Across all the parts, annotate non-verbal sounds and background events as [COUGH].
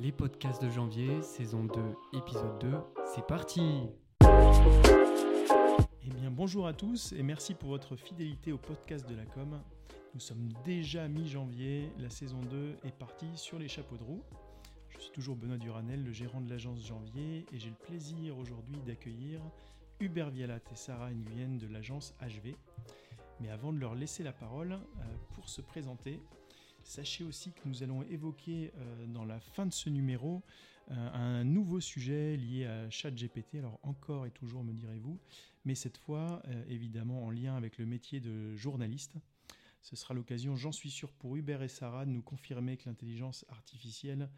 Les podcasts de janvier, saison 2, épisode 2, c'est parti Eh bien bonjour à tous et merci pour votre fidélité au podcast de la com. Nous sommes déjà mi-janvier, la saison 2 est partie sur les chapeaux de roue. Je suis toujours Benoît Duranel, le gérant de l'agence Janvier, et j'ai le plaisir aujourd'hui d'accueillir Hubert Vialat et Sarah Nguyen de l'agence HV. Mais avant de leur laisser la parole, euh, pour se présenter, sachez aussi que nous allons évoquer euh, dans la fin de ce numéro euh, un nouveau sujet lié à ChatGPT. Alors encore et toujours me direz-vous, mais cette fois évidemment en lien avec le métier de journaliste. Ce sera l'occasion, j'en suis sûr, pour Hubert et Sarah de nous confirmer que l'intelligence artificielle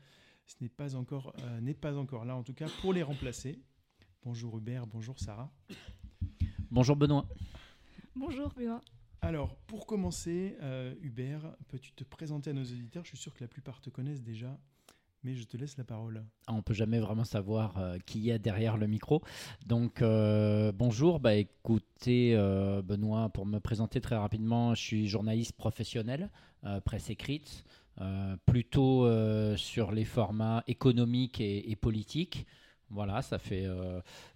ce n'est pas encore n'est pas encore là en tout cas pour les remplacer. Bonjour Hubert, bonjour Sarah. Bonjour Benoît. Bonjour Benoît. Alors, pour commencer, euh, Hubert, peux-tu te présenter à nos auditeurs? Je suis sûr que la plupart te connaissent déjà, mais je te laisse la parole. Ah, on peut jamais vraiment savoir euh, qui y a derrière le micro. Donc, euh, bonjour. Bah, écoutez, Benoît, pour me présenter très rapidement, je suis journaliste professionnel, presse écrite, plutôt sur les formats économiques et politiques. Voilà, ça fait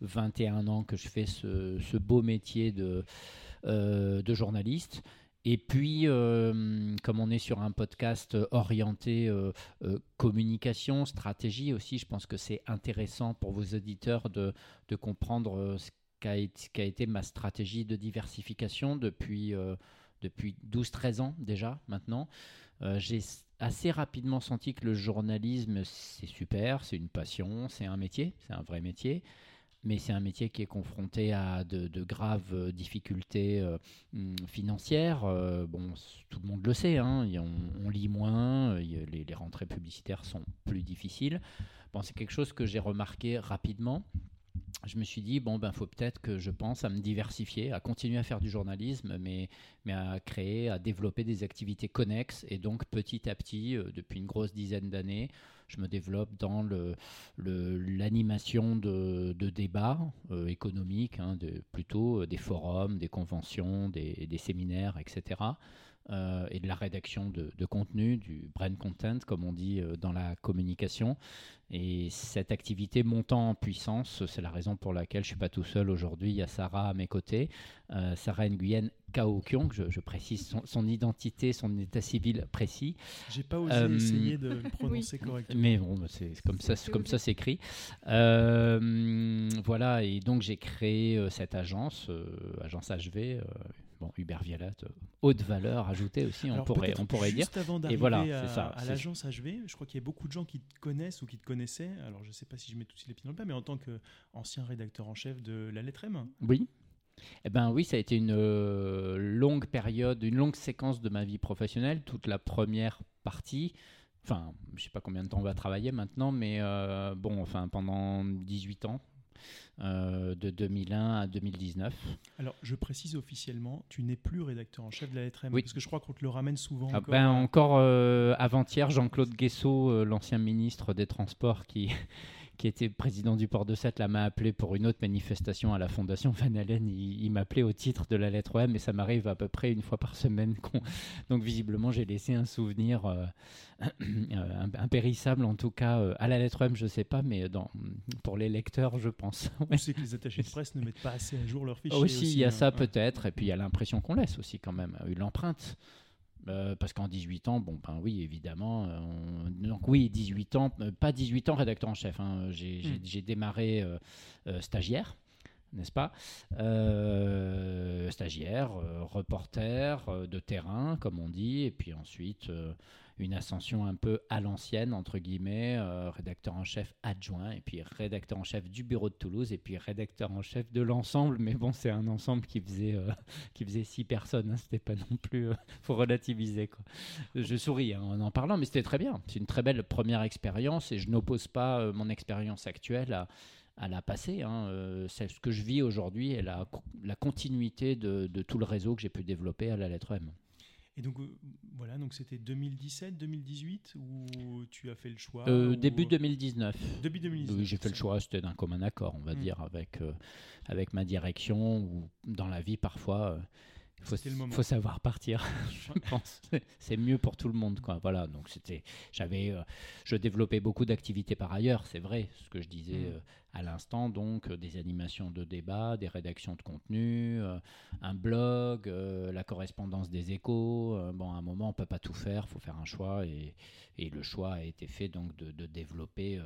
21 euh, ans que je fais ce, beau métier de, de journaliste. Et puis, euh, comme on est sur un podcast orienté communication, stratégie aussi, je pense que c'est intéressant pour vos auditeurs de, de comprendre ce qu'a été, été, ma stratégie de diversification depuis, depuis 12-13 ans déjà maintenant. J'ai assez rapidement senti que le journalisme, c'est super, c'est une passion, c'est un métier, c'est un vrai métier. Mais c'est un métier qui est confronté à de, graves euh, difficultés euh, hum, financières. Euh, bon, tout le monde le sait, hein, on, lit moins, les, les, rentrées publicitaires sont plus difficiles. Bon, c'est quelque chose que j'ai remarqué rapidement je me suis dit, bon, ben, faut peut-être que je pense à me diversifier, à continuer à faire du journalisme, mais, mais à créer, à développer des activités connexes. Et donc, petit à petit, euh, depuis une grosse dizaine d'années, je me développe dans l'animation le, de, débats euh, économiques, hein, de, plutôt euh, des forums, des conventions, des séminaires, etc. Euh, et de la rédaction de, contenu, du brand content, comme on dit euh, dans la communication. Et cette activité montant en puissance, c'est la raison pour laquelle je ne suis pas tout seul aujourd'hui. Il y a Sarah à mes côtés, euh, Sarah Nguyen Kaokyong, je, je précise son, identité, son état civil précis. J'ai pas osé essayer de le [LAUGHS] prononcer correctement. Mais bon, bah, c'est comme ça, comme ça s'écrit. voilà, et donc j'ai créé cette agence, agence HV bon, Hubert Vialat, euh, haute valeur ajoutée aussi, on pourrait, on pourrait juste dire. avant d'arriver à, à l'agence HV, je crois qu'il y a beaucoup de gens qui te connaissent ou qui te connaissaient. Alors, je ne sais pas si je mets tous les pieds dans le plat, mais en tant qu'ancien rédacteur en chef de la lettre M. Oui. Eh ben oui, ça a été une euh, longue période, une longue séquence de ma vie professionnelle. Toute la première partie, enfin, je sais pas combien de temps on va travailler maintenant, mais euh, bon, enfin, pendant 18 ans, euh, de 2001 à 2019. Alors, je précise officiellement, tu n'es plus rédacteur en chef de la lettre M, oui. parce que je crois qu'on te le ramène souvent. Ah, encore, ben, encore euh, avant-hier, Jean-Claude Guessot, euh, l'ancien ministre des Transports, qui qui était président du port de Sète, là, m'a appelé pour une autre manifestation à la Fondation Van Allen. Il, m'appelait au titre de la lettre M et ça m'arrive à peu près une fois par semaine. Donc, visiblement, j'ai laissé un souvenir euh, [CLEARS THROAT] euh, impérissable, en tout cas, euh, à la lettre M, je ne sais pas, mais dans, pour les lecteurs, je pense. [LAUGHS] On sait que les attachés de presse ne mettent pas assez à jour leurs fichiers. Aussi, il y a hein. ça peut-être. Et puis, il y a l'impression qu'on laisse aussi, quand même, une empreinte. Euh, parce qu'en 18 ans, bon, ben oui, évidemment. Euh, donc oui, 18 ans, euh, pas 18 ans rédacteur en chef. Hein, j'ai hmm. démarré stagiaire, n'est-ce pas? Stagiaire, reporter de terrain, comme on dit, et puis ensuite une ascension un peu à l'ancienne, entre guillemets, euh, rédacteur en chef adjoint, et puis rédacteur en chef du bureau de Toulouse, et puis rédacteur en chef de l'ensemble. Mais bon, c'est un ensemble qui faisait, euh, qui faisait six personnes, hein, c'était pas non plus. Euh, [LAUGHS] faut relativiser, quoi. Je souris hein, en en parlant, mais c'était très bien. C'est une très belle première expérience, et je n'oppose pas mon expérience actuelle à à la passée. Hein. c'est ce que je vis aujourd'hui et la, la continuité de, de, tout le réseau que j'ai pu développer à la lettre M. Et donc euh, voilà, donc c'était 2017, 2018 où tu as fait le choix euh, Début 2019. Début 2019. Oui, j'ai fait le choix, c'était d'un commun accord, on va hmm. dire, avec, euh, avec ma direction ou dans la vie parfois. Faut, C'était le moment. faut savoir partir, [LAUGHS] je pense. C'est mieux pour tout le monde, quoi. Voilà. Donc c'était, j'avais, euh, je développais beaucoup d'activités par ailleurs. C'est vrai, ce que je disais Mm. euh, à l'instant. Donc euh, des animations de débat, des rédactions de contenu, un blog, la correspondance des échos. Bon, à un moment, on peut pas tout faire. Faut faire un choix et, et le choix a été fait donc de, de développer.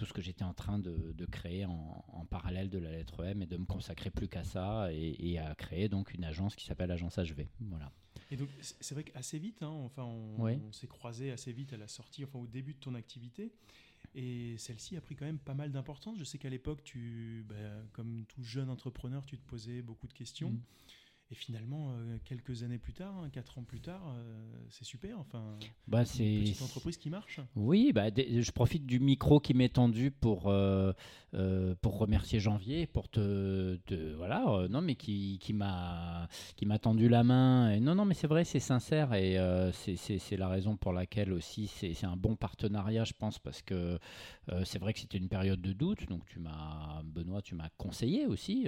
Tout ce que j'étais en train de, de créer en, en parallèle de la lettre M et de me consacrer plus qu'à ça et, et à créer donc une agence qui s'appelle Agence HV. Voilà. Et donc, c'est vrai qu'assez vite, hein, enfin, on, s'est croisés assez vite à la sortie, enfin, au début de ton activité. Et celle-ci a pris quand même pas mal d'importance. Je sais qu'à l'époque, tu, bah, comme tout jeune entrepreneur, tu te posais beaucoup de questions. Mm. Et finalement, euh, quelques années plus tard, hein, quatre ans plus tard, euh, c'est super. Enfin, Bah, une c'est petite entreprise qui marche. Oui, bah, je profite du micro qui m'est tendu pour, euh, pour remercier Janvier, pour te, te- voilà, non mais qui, qui m'a qui m'a tendu la main. Et non, non, mais c'est vrai, c'est sincère et c'est- la raison pour laquelle aussi c'est un bon partenariat, je pense, parce que c'est vrai que c'était une période de doute. Donc tu m'as, Benoît, tu m'as conseillé aussi.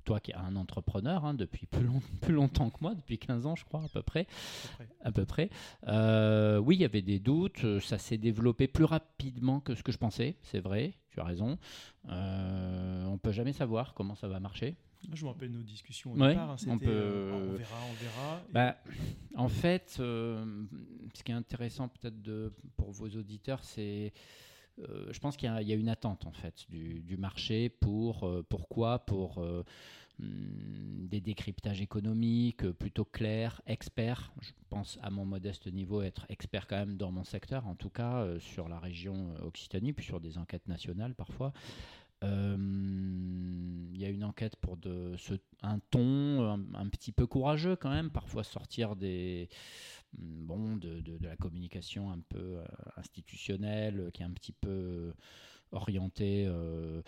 Toi qui es un entrepreneur hein, depuis plus, long- [LAUGHS] plus longtemps que moi, depuis 15 ans je crois à peu près, à peu près. Euh, oui, il y avait des doutes, euh, ça s'est développé plus rapidement que ce que je pensais, c'est vrai, tu as raison. Euh, on peut jamais savoir comment ça va marcher. Je me rappelle nos discussions au Ouais, départ. hein, on c'était, peut- euh, on verra, on verra. Et- Bah, en fait, ce qui est intéressant peut-être pour vos auditeurs, c'est, euh, je pense qu'il y, a- une attente en fait du, marché pour euh, pourquoi? Pour euh, hum, des décryptages économiques plutôt clairs, experts. Je pense à mon modeste niveau être expert quand même dans mon secteur, en tout cas sur la région Occitanie, puis sur des enquêtes nationales parfois. Il y a une enquête pour de, un ton un, un petit peu courageux quand même, parfois sortir des, bon, de, de- de la communication un peu euh, institutionnelle, euh, qui est un petit peu euh, orientée euh,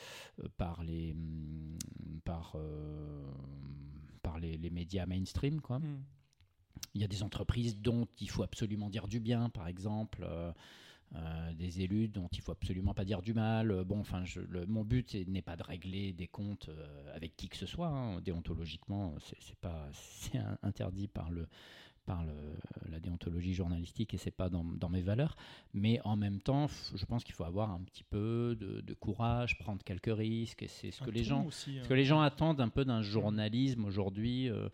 par les, mm, par, euh, par les, les médias mainstream. Quoi. Mm. Il y a des entreprises dont il faut absolument dire du bien, par exemple. euh, des élus dont il faut absolument pas dire du mal. Bon, enfin, je- le- mon but est- n'est pas de régler des comptes euh, avec qui que ce soit. hein. Déontologiquement, c'est pas, [LAUGHS] interdit par le par le- la déontologie journalistique et c'est pas dans, dans mes valeurs. Mais en même temps, je pense qu'il faut avoir un petit peu de, de courage, prendre quelques risques. Et c'est ce Un que les gens aussi, ce hein. que les gens attendent un peu d'un journalisme aujourd'hui euh,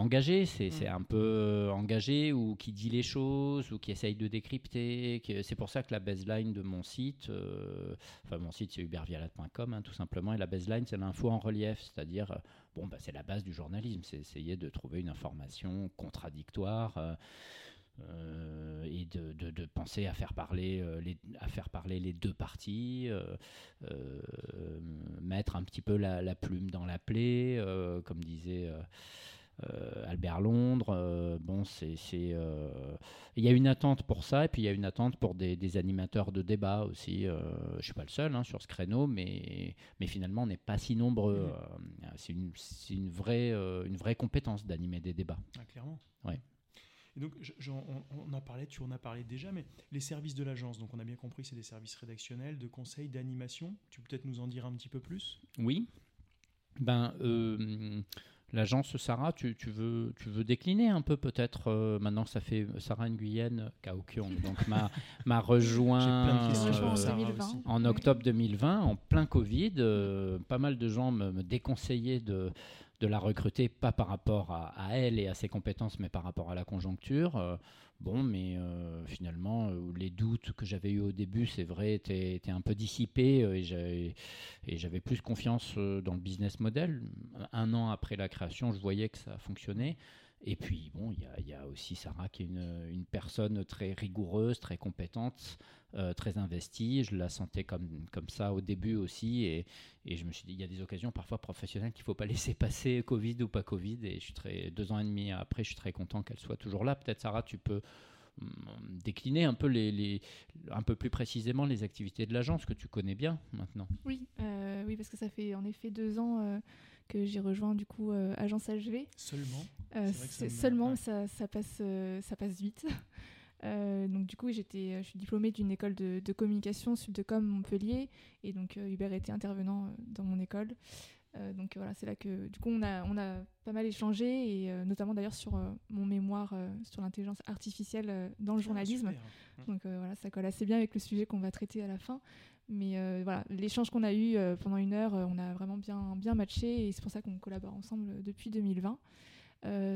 engagé, c'est Mm. c'est un peu euh, engagé ou qui dit les choses ou qui essaye de décrypter. C'est pour ça que la baseline de mon site, euh, enfin mon site c'est hubertvialat.com hein, tout simplement, et la baseline c'est l'info en relief, c'est-à-dire euh, bon bah, c'est la base du journalisme, c'est essayer de trouver une information contradictoire. euh, euh, et de, de- de penser à faire parler euh, les, à faire parler les deux parties, euh, mettre un petit peu la, la plume dans la plaie, comme disait Albert Londres. euh, bon, c'est, euh, il y a une attente pour ça, et puis il y a une attente pour des, des animateurs de débat aussi. euh, je suis pas le seul hein, sur ce créneau, mais, mais finalement on n'est pas si nombreux. Mhm. euh, c'est une, vraie, euh, une vraie compétence d'animer des débats. Ah, clairement. Ouais. Et donc, je- on, on a parlé, tu en as parlé déjà, mais les services de l'agence, donc on a bien compris, c'est des services rédactionnels, de conseil, d'animation. Tu peux peut-être nous en dire un petit peu plus? Oui. Ben, euh, l'agence Sarah, tu, tu veux, tu veux décliner un peu peut-être euh, maintenant que ça fait Sarah Nguyen, Kaokyong, donc m'a, [LAUGHS] m'a rejoint, en sur euh, Sarah 2020. aussi. en Ouais. octobre 2020, en plein Covid. euh, pas mal de gens me, me déconseillaient de, de la recruter, pas par rapport à, elle et à ses compétences, mais par rapport à la conjoncture. Euh, bon, mais euh, finalement, euh, les doutes que j'avais eus au début, c'est vrai, étaient, étaient un peu dissipés et j'avais, plus confiance dans le business model. Un an après la création, je voyais que ça fonctionnait. Et puis, bon, il y a- aussi Sarah qui est une, personne très rigoureuse, très compétente, euh, très investie. Je la sentais comme, ça au début aussi. Et, je me suis dit, il y a des occasions parfois professionnelles qu'il ne faut pas [LAUGHS] laisser passer, Covid ou pas Covid. Et deux ans et demi après, je suis très content qu'elle soit toujours là. Peut-être, Sarah, tu peux hum, décliner un peu, les- un peu plus précisément les activités de l'agence que tu connais bien maintenant. Oui, euh, oui, parce que ça fait en effet deux ans euh, que j'ai rejoint du coup euh, Agence HV. Seulement. Euh, ça me- seulement, ouais. ça, ça passe, euh, ça passe vite. [LAUGHS] Euh, donc du coup, j'étais, je suis diplômée d'une école de, de communication, Subdecom Montpellier, et donc euh, Hubert était intervenant dans mon école. Euh, donc voilà, c'est là que du coup on a, on a pas mal échangé et euh, notamment d'ailleurs sur euh, mon mémoire sur l'intelligence artificielle dans le Ah, journalisme. super. Donc voilà, ça colle assez bien avec le sujet qu'on va traiter à la fin. Mais voilà, l'échange qu'on a eu pendant une heure, on a vraiment bien, bien matché et c'est pour ça qu'on collabore ensemble depuis 2020.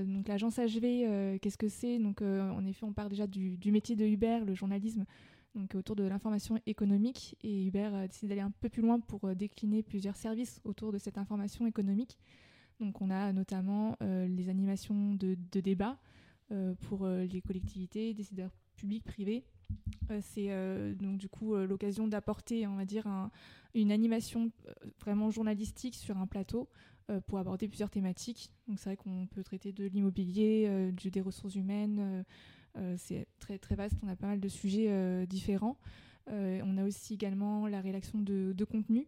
donc l'agence HV, qu'est-ce que c'est? Donc en effet, on part déjà du, du métier de Hubert, le journalisme, donc autour de l'information économique. Et Hubert a décidé d'aller un peu plus loin pour euh, décliner plusieurs services autour de cette information économique. Donc on a notamment euh, les animations de, de débat euh, pour les collectivités, décideurs publics, privés. c'est donc du coup l'occasion d'apporter, on va dire, une animation vraiment journalistique sur un plateau pour aborder plusieurs thématiques. Donc c'est vrai qu'on peut traiter de l'immobilier, des ressources humaines, c'est très, très vaste, on a pas mal de sujets euh, différents. Euh, on a aussi également la rédaction de, de contenu,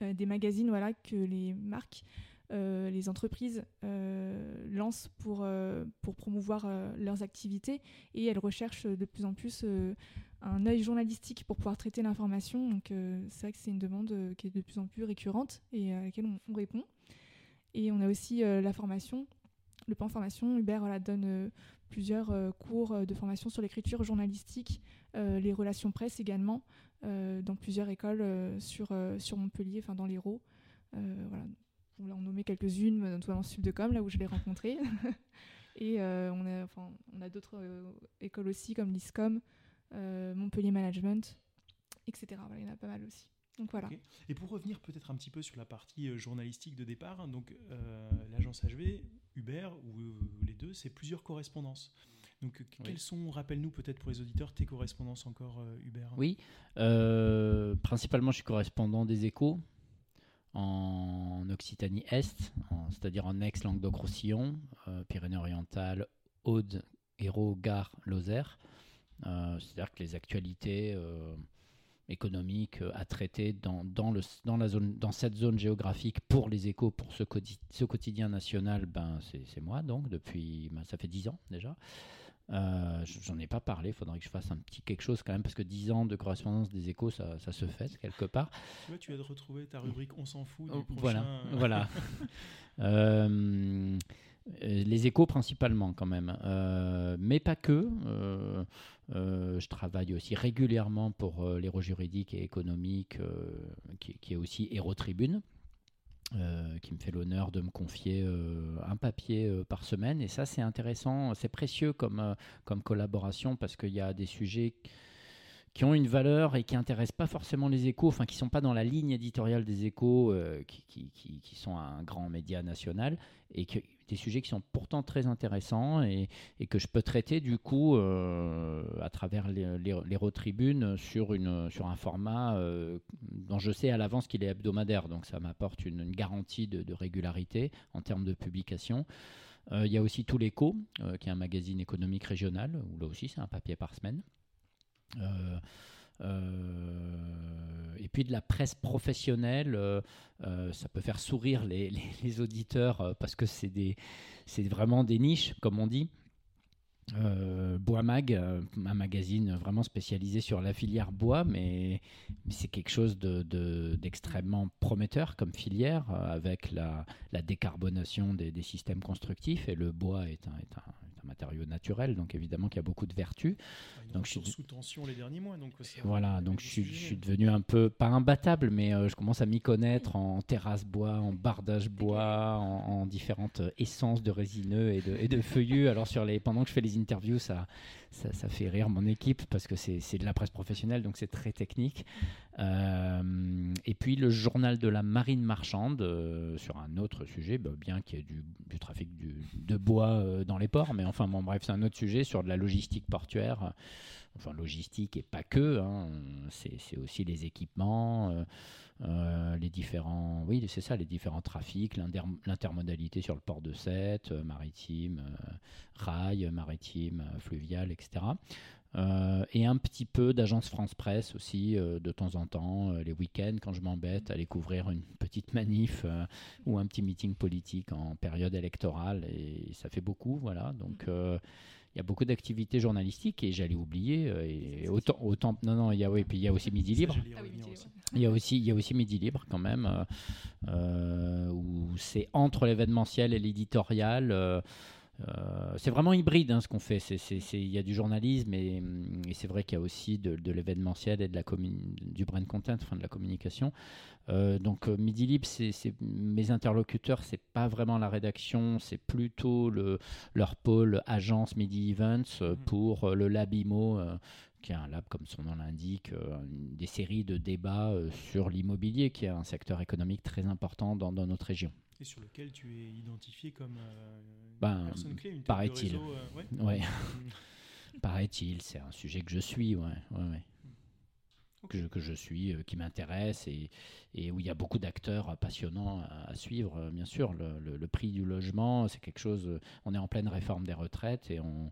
des magazines voilà, que les marques les entreprises lancent pour, pour promouvoir leurs activités et elles recherchent de plus en plus un œil journalistique pour pouvoir traiter l'information. Donc c'est vrai que c'est une demande qui est de plus en plus récurrente et à laquelle on, répond. Et on a aussi la formation. Le plan formation, Hubert voilà, donne plusieurs euh, cours euh, de formation sur l'écriture journalistique, euh, les relations presse également, dans plusieurs écoles sur, sur Montpellier, enfin dans l'Hérault. voilà. On en nommer quelques-unes, notamment Subdecom, là où je l'ai rencontré. [LAUGHS] Et on a, enfin, a d'autres écoles aussi, comme l'ISCOM, Montpellier Management, etc. Il y en a pas mal aussi. Donc voilà. Et pour revenir peut-être un petit peu sur la partie journalistique de départ, donc l'agence HV, Hubert ou les deux, c'est plusieurs correspondances. Donc, quelles sont, rappelle-nous peut-être pour les auditeurs, tes correspondances encore, euh, Hubert Oui, euh, principalement je suis correspondant des échos en Occitanie Est, c'est-à-dire en Aix-Languedoc-Roussillon, euh, Pyrénées-Orientales, Aude, Hérault, Gare, Lozère. c'est-à-dire que les actualités économique euh, à traiter dans, dans, le, dans, la zone, dans cette zone géographique pour les échos, pour ce, ce quotidien national, ben, c'est moi, donc, depuis, ben, ça fait dix ans déjà. Euh, J'en ai pas parlé, il faudrait que je fasse un petit quelque chose quand même, parce que 10 ans de correspondance des échos, ça, ça se fait quelque part. Tu vois, tu as de retrouver ta rubrique On s'en fout. Du oh, prochain... Voilà, voilà. [LAUGHS] euh, euh, les échos principalement quand même, euh, mais pas que. Euh, je travaille aussi régulièrement pour l'Héro juridique et économique, qui, est aussi Héro Tribune. qui me fait l'honneur de me confier un papier par semaine. Et ça, c'est intéressant, c'est précieux comme, collaboration parce qu'il y a des sujets qui ont une valeur et qui intéressent pas forcément les échos, enfin qui sont pas dans la ligne éditoriale des échos, qui, qui, qui, qui, sont un grand média national, et que, des sujets qui sont pourtant très intéressants et, que je peux traiter du coup euh, à travers les, les, tribunes sur, une, sur un format euh, dont je sais à l'avance qu'il est hebdomadaire. Donc ça m'apporte une, garantie de, de, régularité en termes de publication. Euh, il y a aussi Tout l'écho, qui est un magazine économique régional, où là aussi c'est un papier par semaine. Euh, et puis de la presse professionnelle, euh, euh, ça peut faire sourire les, [LAUGHS] auditeurs parce que c'est vraiment des niches, comme on dit. bois Mag, un magazine vraiment spécialisé sur la filière bois, mais, c'est quelque chose d'extrêmement de, prometteur comme filière, avec la, décarbonation des, systèmes constructifs, et le bois est un, un matériau naturel, donc évidemment qu'il y a beaucoup de vertus. Ah, donc je suis sous tension les derniers mois, donc voilà, donc je suis, je suis, devenu un peu pas imbattable, mais euh, je commence à m'y connaître en terrasse bois, en bardage bois, en, différentes essences de résineux et de, et de feuillus. Alors sur les, pendant que je fais les interviews, ça, ça, fait rire mon équipe parce que c'est de la presse professionnelle, donc c'est très technique. Euh, et puis le journal de la marine marchande euh, sur un autre sujet, bah, bien qu'il y ait du, trafic de bois dans les ports, mais enfin bon bref, c'est un autre sujet sur de la logistique portuaire enfin logistique et pas que, hein. c'est aussi les équipements, euh, euh, les différents, oui c'est ça, les différents trafics, l'intermodalité sur le port de Sète, euh, maritime, rail, maritime, fluvial, etc. et un petit peu d'agence France Presse aussi de temps en temps, les week-ends quand je m'embête, aller couvrir une petite manif ou un petit meeting politique en période électorale et ça fait beaucoup, voilà. Donc il y a beaucoup d'activités journalistiques et j'allais oublier euh, et autant autant non non il y a oui puis il y a aussi Midi Libre Il y a aussi, il y a aussi Midi Libre quand même, euh, euh, où c'est entre l'événementiel et l'éditorial. Euh, c'est vraiment hybride hein, ce qu'on fait. Il y a du journalisme et, et c'est vrai qu'il y a aussi de, de l'événementiel et de la du brand content, enfin de la communication. Euh, donc euh, Midi Libre, c'est mes interlocuteurs, c'est pas vraiment la rédaction, c'est plutôt le, leur pôle agence Midi Events euh, Mhm. pour le Labimo. qui est un lab, comme son nom l'indique, euh, des séries de débats euh, sur l'immobilier, qui est un secteur économique très important dans, dans notre région. Et sur lequel tu es identifié comme euh, Ben, une personne clé, une paraît-il. réseau, euh, ouais. Ouais, [LAUGHS] [LAUGHS] paraît-il, c'est un sujet que je suis, ouais, ouais, ouais. Ok. Que, je, que je suis, euh, qui m'intéresse et, et où il y a beaucoup d'acteurs passionnants à, à suivre. euh, bien sûr, le, le- le prix du logement, c'est quelque chose. on est en pleine réforme des retraites et on,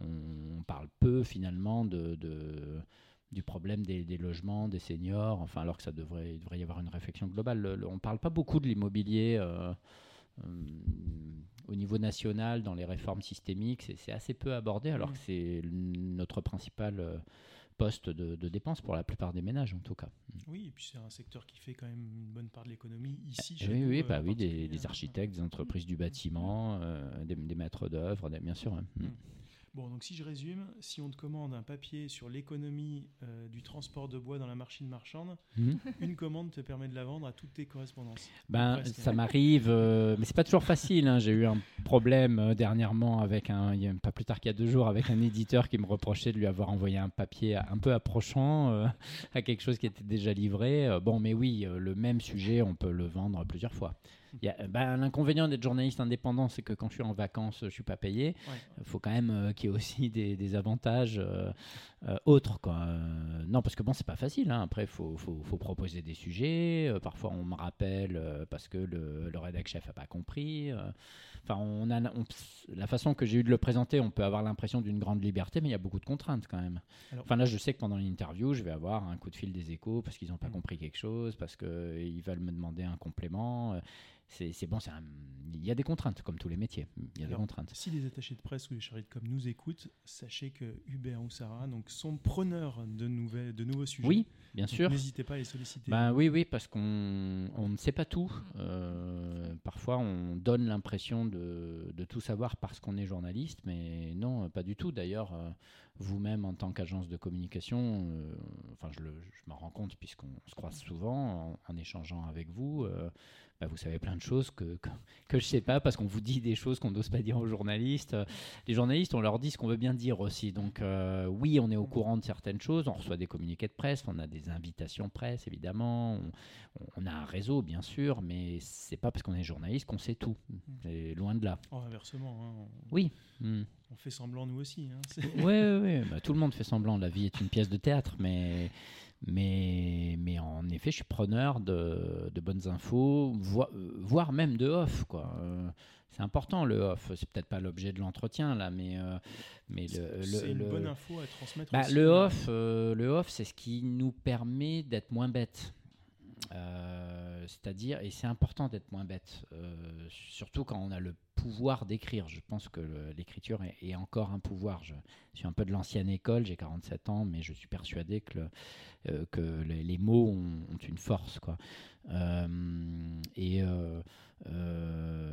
on parle peu finalement de, de- du problème des, des logements, des seniors, enfin, alors que ça devrait, il devrait y avoir une réflexion globale. Le- le- on ne parle pas beaucoup de l'immobilier. euh, euh, au niveau national, dans les réformes systémiques, c'est- c'est assez peu abordé, alors Mm. que c'est l- notre principal euh, poste de, de dépense pour la plupart des ménages, en tout cas. Oui, et puis c'est un secteur qui fait quand même une bonne part de l'économie ici. oui, chez nous, oui, euh, bah en oui, des, hein. architectes, des entreprises du bâtiment, euh, des, des maîtres d'œuvre, bien sûr. Mm. Bon, donc si je résume, si on te commande un papier sur l'économie euh, du transport de bois dans la machine marchande, Mhm. une commande te permet de la vendre à toutes tes correspondances. Ben, Presque. ça m'arrive, euh, mais c'est pas toujours facile. hein. J'ai eu un problème euh, dernièrement avec un, il y a pas plus tard qu'il y a deux jours, avec un éditeur qui me reprochait de lui avoir envoyé un papier un peu approchant euh, à quelque chose qui était déjà livré. Bon, mais oui, le même sujet, on peut le vendre plusieurs fois. Y a- ben, L'inconvénient d'être journaliste indépendant, c'est que quand je suis en vacances, je suis pas payé. Ouais. Il faut quand même euh, qu'il y ait aussi des, des avantages euh, euh, autres. Quoi. Euh, non, parce que bon, c'est pas facile. hein. Après, il faut, faut- faut proposer des sujets. Euh, parfois, on me rappelle euh, parce que le, le rédac chef a pas compris. Euh, Enfin, on a, on- la façon que j'ai eu de le présenter, on peut avoir l'impression d'une grande liberté, mais il y a beaucoup de contraintes quand même. Alors- enfin, là, je sais que pendant l'interview, je vais avoir un coup de fil des échos parce qu'ils n'ont pas Mm. compris quelque chose, parce qu'ils veulent me demander un complément. C'est bon, un- il y a des contraintes, comme tous les métiers. Il y a des contraintes. Si les attachés de presse ou les chargés de com nous écoutent, sachez que Hubert ou Sarah donc, sont preneurs de, nouvelles, de nouveaux sujets. Oui, bien Donc, sûr. N'hésitez pas à les solliciter. Ben oui, oui, parce qu'on on ne sait pas tout. Euh, parfois, on donne l'impression de, de tout savoir parce qu'on est journaliste, mais non, pas du tout. D'ailleurs, euh, vous-même, en tant qu'agence de communication, euh, enfin, je, je m'en rends compte puisqu'on se croise souvent en, en échangeant avec vous. Ben, vous savez plein de choses que, que, que je ne sais pas parce qu'on vous dit des choses qu'on n'ose pas dire aux journalistes. Euh, Les journalistes, on leur dit ce qu'on veut bien dire aussi. Donc, euh, oui, on est au courant de certaines choses. On reçoit des communiqués de presse, on a des invitations presse, évidemment. On, on a un réseau, bien sûr, mais c'est pas parce qu'on est journaliste qu'on sait tout. C'est loin de là. Oh, inversement, hein, on, Oui. On fait semblant nous aussi. hein. Ouais, ouais. Bah, tout le monde fait semblant. La vie est une pièce de théâtre, mais, mais, mais en effet, je suis preneur de, de bonnes infos, euh, voire même de off, quoi. Euh, c'est important le off. C'est peut-être pas l'objet de l'entretien là, mais euh, mais le, le- C'est une le- bonne info à transmettre. Bah, aussi. le off, euh, le off, c'est ce qui nous permet d'être moins bête. C'est-à-dire, et c'est important d'être moins bête, surtout quand on a le pouvoir d'écrire. Je pense que l'écriture est, encore un pouvoir. Je suis un peu de l'ancienne école, j'ai 47 ans, mais je suis persuadé que, le- euh, que les, mots ont, une force. Quoi. Euh, et, euh,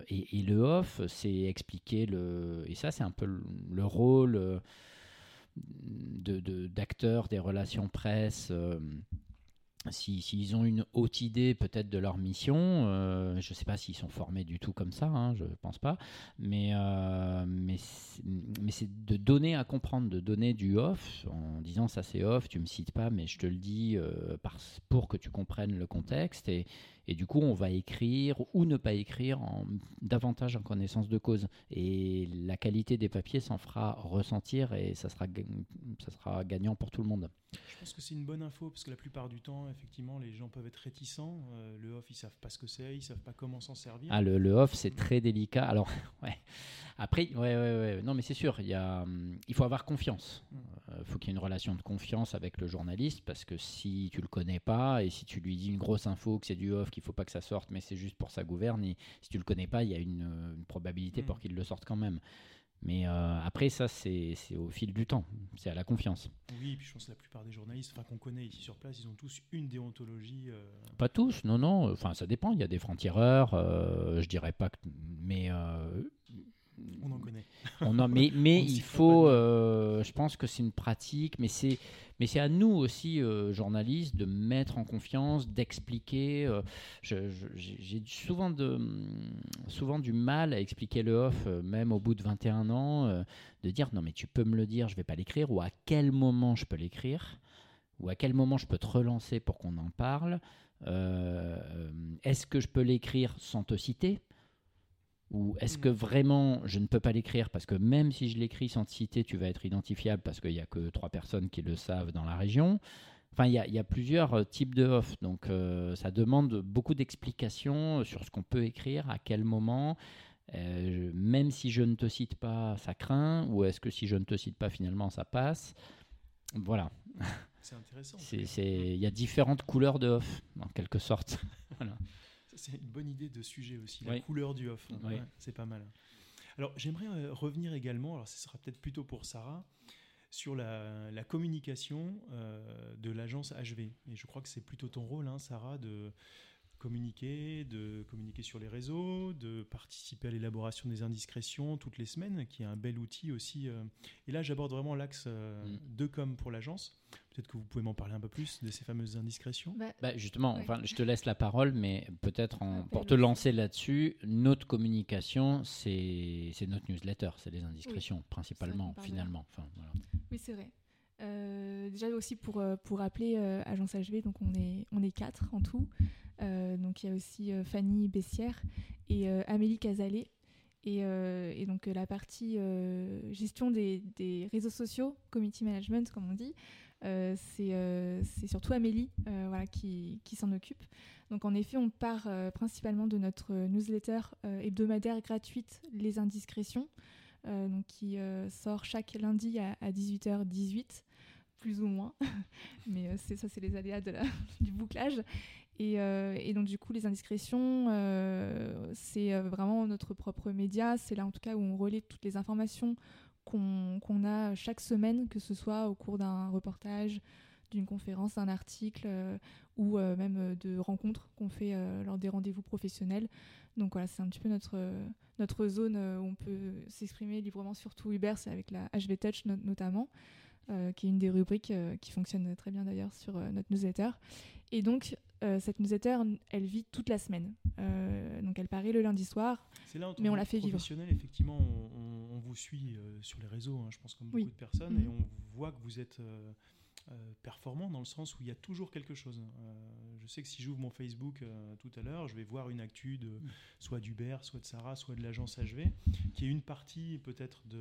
et, et le off, c'est expliquer le. Et ça, c'est un peu le, le rôle. euh, de- des relations presse. Euh, si- S'ils ont une haute idée peut-être de leur mission, euh, je ne sais pas s'ils sont formés du tout comme ça, hein, je ne pense pas, mais, euh, mais c'est de donner à comprendre, de donner du off, en disant ça c'est off, tu me cites pas, mais je te le dis euh, pour que tu comprennes le contexte, et, et du coup on va écrire ou ne pas écrire en, davantage en connaissance de cause, et la qualité des papiers s'en fera ressentir, et ça sera, ga- ça sera gagnant pour tout le monde. Je pense que c'est une bonne info parce que la plupart du temps, effectivement, les gens peuvent être réticents. Euh, le off, ils savent pas ce que c'est, ils savent pas comment s'en servir. Ah, le, le off, c'est très délicat. Alors, [LAUGHS] ouais. Après, ouais, ouais, ouais. Non, mais c'est sûr, il, y a, hum, il faut avoir confiance. Mm. Il faut qu'il y ait une relation de confiance avec le journaliste parce que si tu le connais pas et si tu lui dis une grosse info que c'est du off, qu'il faut pas que ça sorte, mais c'est juste pour sa gouverne, si tu le connais pas, il y a une, euh, une probabilité Mm. pour qu'il le sorte quand même. Mais euh, après, ça, c'est au fil du temps. C'est à la confiance. Oui, et puis je pense que la plupart des journalistes qu'on connaît ici sur place, ils ont tous une déontologie. euh, Pas tous, non, non. Enfin, ça dépend. Il y a des francs-tireurs. euh, je dirais pas que. Mais. on en connaît. on en- mais [LAUGHS] On il faut. je pense que c'est une pratique, mais c'est. Mais c'est à nous aussi, euh, journalistes, de mettre en confiance, d'expliquer. euh, J'ai souvent, de, souvent du mal à expliquer le off, euh, même au bout de 21 ans, euh, de dire non mais tu peux me le dire, je vais pas l'écrire, ou à quel moment je peux l'écrire, ou à quel moment je peux te relancer pour qu'on en parle. Est-ce que je peux l'écrire sans te citer? Ou est-ce que Mhm. vraiment je ne peux pas l'écrire parce que même si je l'écris sans te citer, tu vas être identifiable parce qu'il n'y a que trois personnes qui le savent dans la région Enfin, il y, a- il y a plusieurs euh, types de off, donc euh, ça demande beaucoup d'explications sur ce qu'on peut écrire, à quel moment. Euh, même si je ne te cite pas, ça craint, ou est-ce que si je ne te cite pas, finalement, ça passe Voilà, C'est intéressant. Il y a différentes couleurs de off, en quelque sorte. [LAUGHS] voilà. C'est une bonne idée de sujet aussi, la Oui. couleur du off. Oui. Ouais, c'est pas mal. Alors j'aimerais euh, revenir également, alors ce sera peut-être plutôt pour Sarah, sur la, la communication euh, de l'agence HV. Et je crois que c'est plutôt ton rôle, hein, Sarah, de communiquer, de communiquer sur les réseaux, de participer à l'élaboration des indiscrétions toutes les semaines, qui est un bel outil aussi. euh. Et là, j'aborde vraiment l'axe Mm. de com pour l'agence. Peut-être que vous pouvez m'en parler un peu plus de ces fameuses indiscrétions. Bah, Bah, justement, Ouais. enfin, je te laisse la parole, mais peut-être en- pour te lancer là-dessus, notre communication, c'est c'est notre newsletter, c'est les indiscrétions principalement, finalement. Enfin, voilà. Oui, c'est vrai. Euh, déjà aussi pour, euh, pour rappeler euh, Agence HV, donc on est, on est quatre en tout. Euh, donc il y a aussi euh, Fanny Bessière et euh, Amélie Casalet. Et, euh, et donc euh, la partie euh, gestion des, réseaux sociaux, community management comme on dit, c'est surtout Amélie qui, s'en occupe. Donc en effet, on part principalement de notre newsletter hebdomadaire gratuite Les Indiscrétions, donc qui sort chaque lundi à, à 18h18, plus ou moins. [LAUGHS] Mais ça, c'est les aléas [LAUGHS] du bouclage. Et, euh, et donc du coup, les indiscrétions, euh, c'est euh, vraiment notre propre média. C'est là en tout cas où on relaie toutes les informations qu'on a chaque semaine, que ce soit au cours d'un reportage, d'une conférence, d'un article ou même de rencontres qu'on fait lors des rendez-vous professionnels. Donc voilà, c'est un petit peu notre, notre zone où on peut s'exprimer librement, surtout Uber, c'est avec la HV Touch no- notamment, qui est une des rubriques qui fonctionne très bien d'ailleurs sur notre newsletter. Et donc, euh, cette newsletter, elle vit toute la semaine. Euh, donc, elle paraît le lundi soir. C'est là, en Mais on que l'a fait vivre. professionnel, effectivement, on, vous suit euh, sur les réseaux, hein, je pense comme beaucoup Oui. de personnes, Mhm. et on voit que vous êtes euh, euh, performant dans le sens où il y a toujours quelque chose. Euh, je sais que si j'ouvre mon Facebook euh, tout à l'heure, je vais voir une actu de soit d'Uber, soit de Sarah, soit de l'agence HV, qui est une partie peut-être de,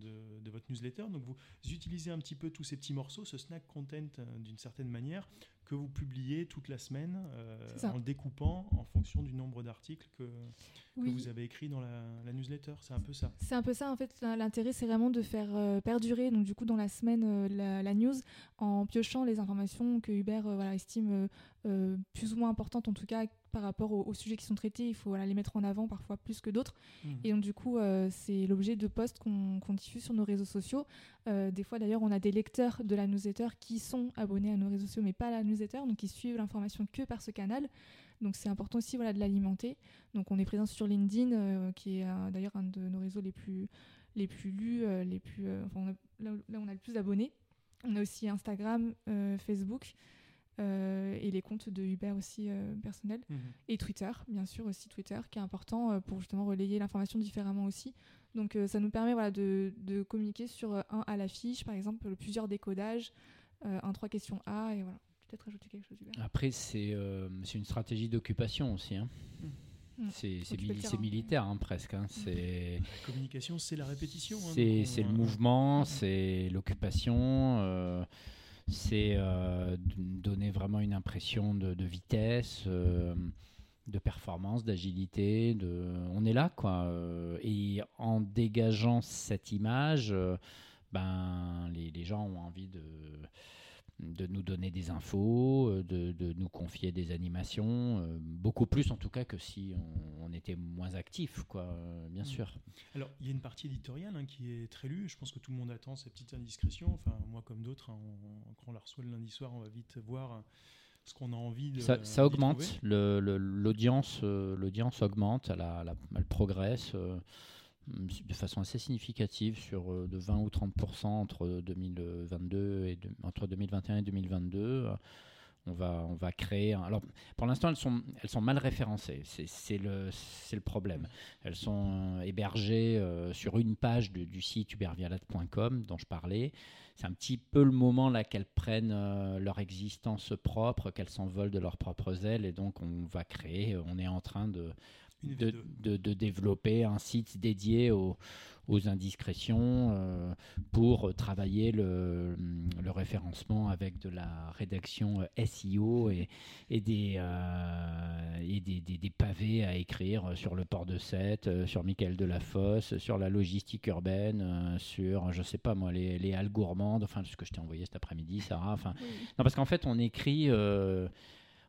de- de votre newsletter. Donc vous utilisez un petit peu tous ces petits morceaux, ce snack content d'une certaine manière, que vous publiez toute la semaine euh, en le découpant en fonction du nombre d'articles que, vous avez écrit dans la, la newsletter. C'est un peu ça. C'est un peu ça, en fait. L'intérêt, c'est vraiment de faire euh, perdurer, donc du coup, dans la semaine, euh, la, la news, en piochant les informations que Hubert voilà, estime plus ou moins importantes, en tout cas, par rapport aux, aux sujets qui sont traités. Il faut voilà, les mettre en avant, parfois plus que d'autres. Et donc, du coup, euh, c'est l'objet de posts qu'on diffuse sur nos réseaux sociaux. Euh, des fois, d'ailleurs, on a des lecteurs de la newsletter qui sont abonnés à nos réseaux sociaux, mais pas à la newsletter, donc ils suivent l'information que par ce canal. Donc, c'est important aussi voilà, de l'alimenter. Donc, on est présent sur LinkedIn, euh, qui est d'ailleurs un de nos réseaux les plus, les plus lus, les plus, enfin, on a- là, où- là on a le plus d'abonnés. On a aussi Instagram, Facebook. Euh, et les comptes de Uber aussi euh, personnels Mhm. et Twitter, bien sûr aussi Twitter, qui est important euh, pour justement relayer l'information différemment aussi. Donc euh, ça nous permet voilà, de, de communiquer sur euh, un à l'affiche, par exemple, plusieurs décodages, euh, un trois questions A, et voilà. Peut-être rajouter quelque chose, Hubert. Après, c'est euh, c'est une stratégie d'occupation aussi. hein. Mm. C'est mili- militaire hein, presque. hein. C'est La communication, c'est la répétition. hein, c'est on- le mouvement, c'est l'occupation, euh, c'est euh, donner vraiment une impression de, vitesse, euh, de performance, d'agilité. De... On est là, quoi. euh, et en dégageant cette image, ben, les gens ont envie de de nous donner des infos, euh, de, de nous confier des animations, euh, beaucoup plus en tout cas que si on, on était moins actif, quoi, euh, bien Mm. sûr. Alors, il y a une partie éditoriale hein, qui est très lue. Je pense que tout le monde attend ces petites indiscrétions. Enfin, moi comme d'autres, hein, quand on la reçoit le lundi soir, on va vite voir ce qu'on a envie de. Ça, augmente, trouver. le- le- l'audience l'audience augmente, elle, a- elle a- elle progresse euh, de façon assez significative sur euh, de 20 ou 30% entre 2022 et entre 2021 et 2022. euh, On va, on va créer. Alors, pour l'instant, elles sont, elles sont mal référencées. C'est le, le problème. Elles sont euh, hébergées euh, sur une page de- du site ubervialade.com dont je parlais. C'est un petit peu le moment là qu'elles prennent leur existence propre, qu'elles s'envolent de leurs propres ailes. Et donc, on va créer, on est en train de, de, V2. de- de développer un site dédié aux, aux indiscrétions euh, pour travailler le, le référencement avec de la rédaction euh, SEO et, et, des, euh, et des, des- des pavés à écrire sur le port de Sète, sur Michael Delafosse, sur la logistique urbaine, sur, je sais pas moi, les, les halles gourmandes, enfin ce que je t'ai envoyé cet après-midi, Sarah. Enfin, Oui. non, parce qu'en fait, on écrit, euh,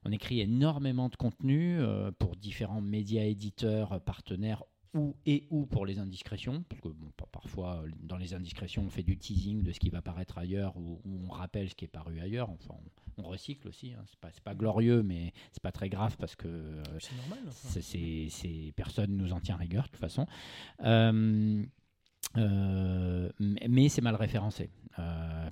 on écrit énormément de contenu euh, pour différents médias éditeurs euh, partenaires ou et ou pour les indiscrétions, parce que bon, parfois euh, dans les indiscrétions on fait du teasing de ce qui va paraître ailleurs ou, ou on rappelle ce qui est paru ailleurs. Enfin, on, on recycle aussi. Hein. C'est pas glorieux, mais c'est pas très grave parce que euh, C'est normal. enfin. c'est, c'est- c'est- personne nous en tient rigueur de toute façon. Euh, euh, mais c'est mal référencé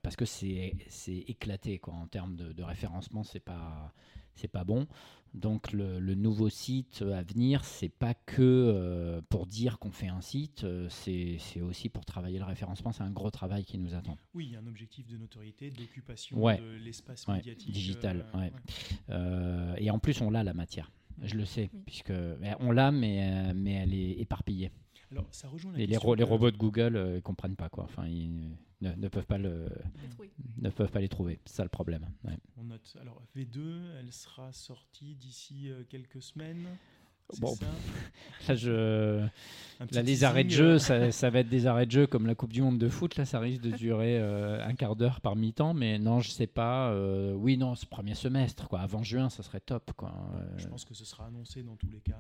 parce que c'est, c'est éclaté quoi en termes de, de référencement c'est pas c'est pas bon donc le, le nouveau site à venir c'est pas que euh, pour dire qu'on fait un site euh, c'est, aussi pour travailler le référencement c'est un gros travail qui nous attend Oui, il y a un objectif de notoriété, d'occupation Ouais. de l'espace Ouais, médiatique. digital, euh, ouais. Euh, et en plus on l'a la matière je le sais Oui. puisque on l'a mais, mais elle est éparpillée Alors, ça rejoint la Et les, robots de Google ne comprennent pas quoi. Enfin, ils ne, ne peuvent pas le, ne peuvent pas les trouver. C'est ça le problème. Ouais. On note. Alors, V2, elle sera sortie d'ici euh, quelques semaines. Bon, ça [LAUGHS] Là, je, là, les arrêts de jeu, euh, ça, ça va être des arrêts de jeu comme la Coupe du Monde de foot. Là, ça risque de durer euh, un quart d'heure par mi-temps. Mais non, je sais pas. euh, oui, non, ce premier semestre, quoi. Avant juin, ça serait top, quoi. Euh, Je pense que ce sera annoncé dans tous les cas.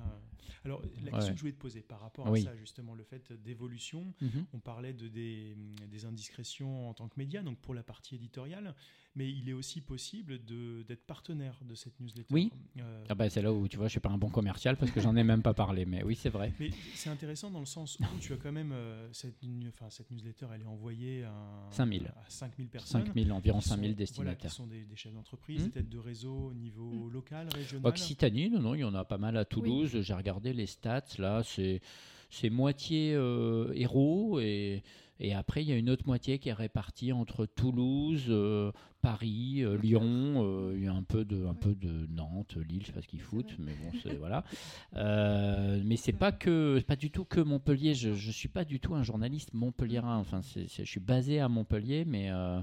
Alors, la question Ouais. que je voulais te poser par rapport Oui. à ça, justement, le fait d'évolution, mhm. on parlait de des, des indiscrétions en tant que média, donc pour la partie éditoriale, mais il est aussi possible d'être partenaire de cette newsletter. Oui. Euh, Ah bah, c'est là où tu vois, je suis pas un bon commercial parce que j'en ai même pas parlé. Mais oui, c'est vrai. mais c'est intéressant dans le sens où tu as quand même euh, cette, nu- enfin, cette newsletter, elle est envoyée à, 5000. à 5000 personnes. 5000, environ qui sont- 5000 Voilà, destinataires. qui sont des, des chefs d'entreprise, des têtes de réseau au niveau Mhm. local, régional. Occitanie, non, non, il y en a pas mal à Toulouse. J'ai regardé les stats, là, c'est, c'est moitié euh, héros et, et après, il y a une autre moitié qui est répartie entre Toulouse, euh, Paris, euh, Lyon, euh, il y a un peu de, un Ouais. peu de Nantes, Lille, je sais pas ce qu'ils foutent, mais bon, c'est, voilà. [LAUGHS] Euh, mais c'est pas que, pas du tout que Montpellier. Je, je suis pas du tout un journaliste montpelliérain. Enfin, je suis basé à Montpellier, mais euh,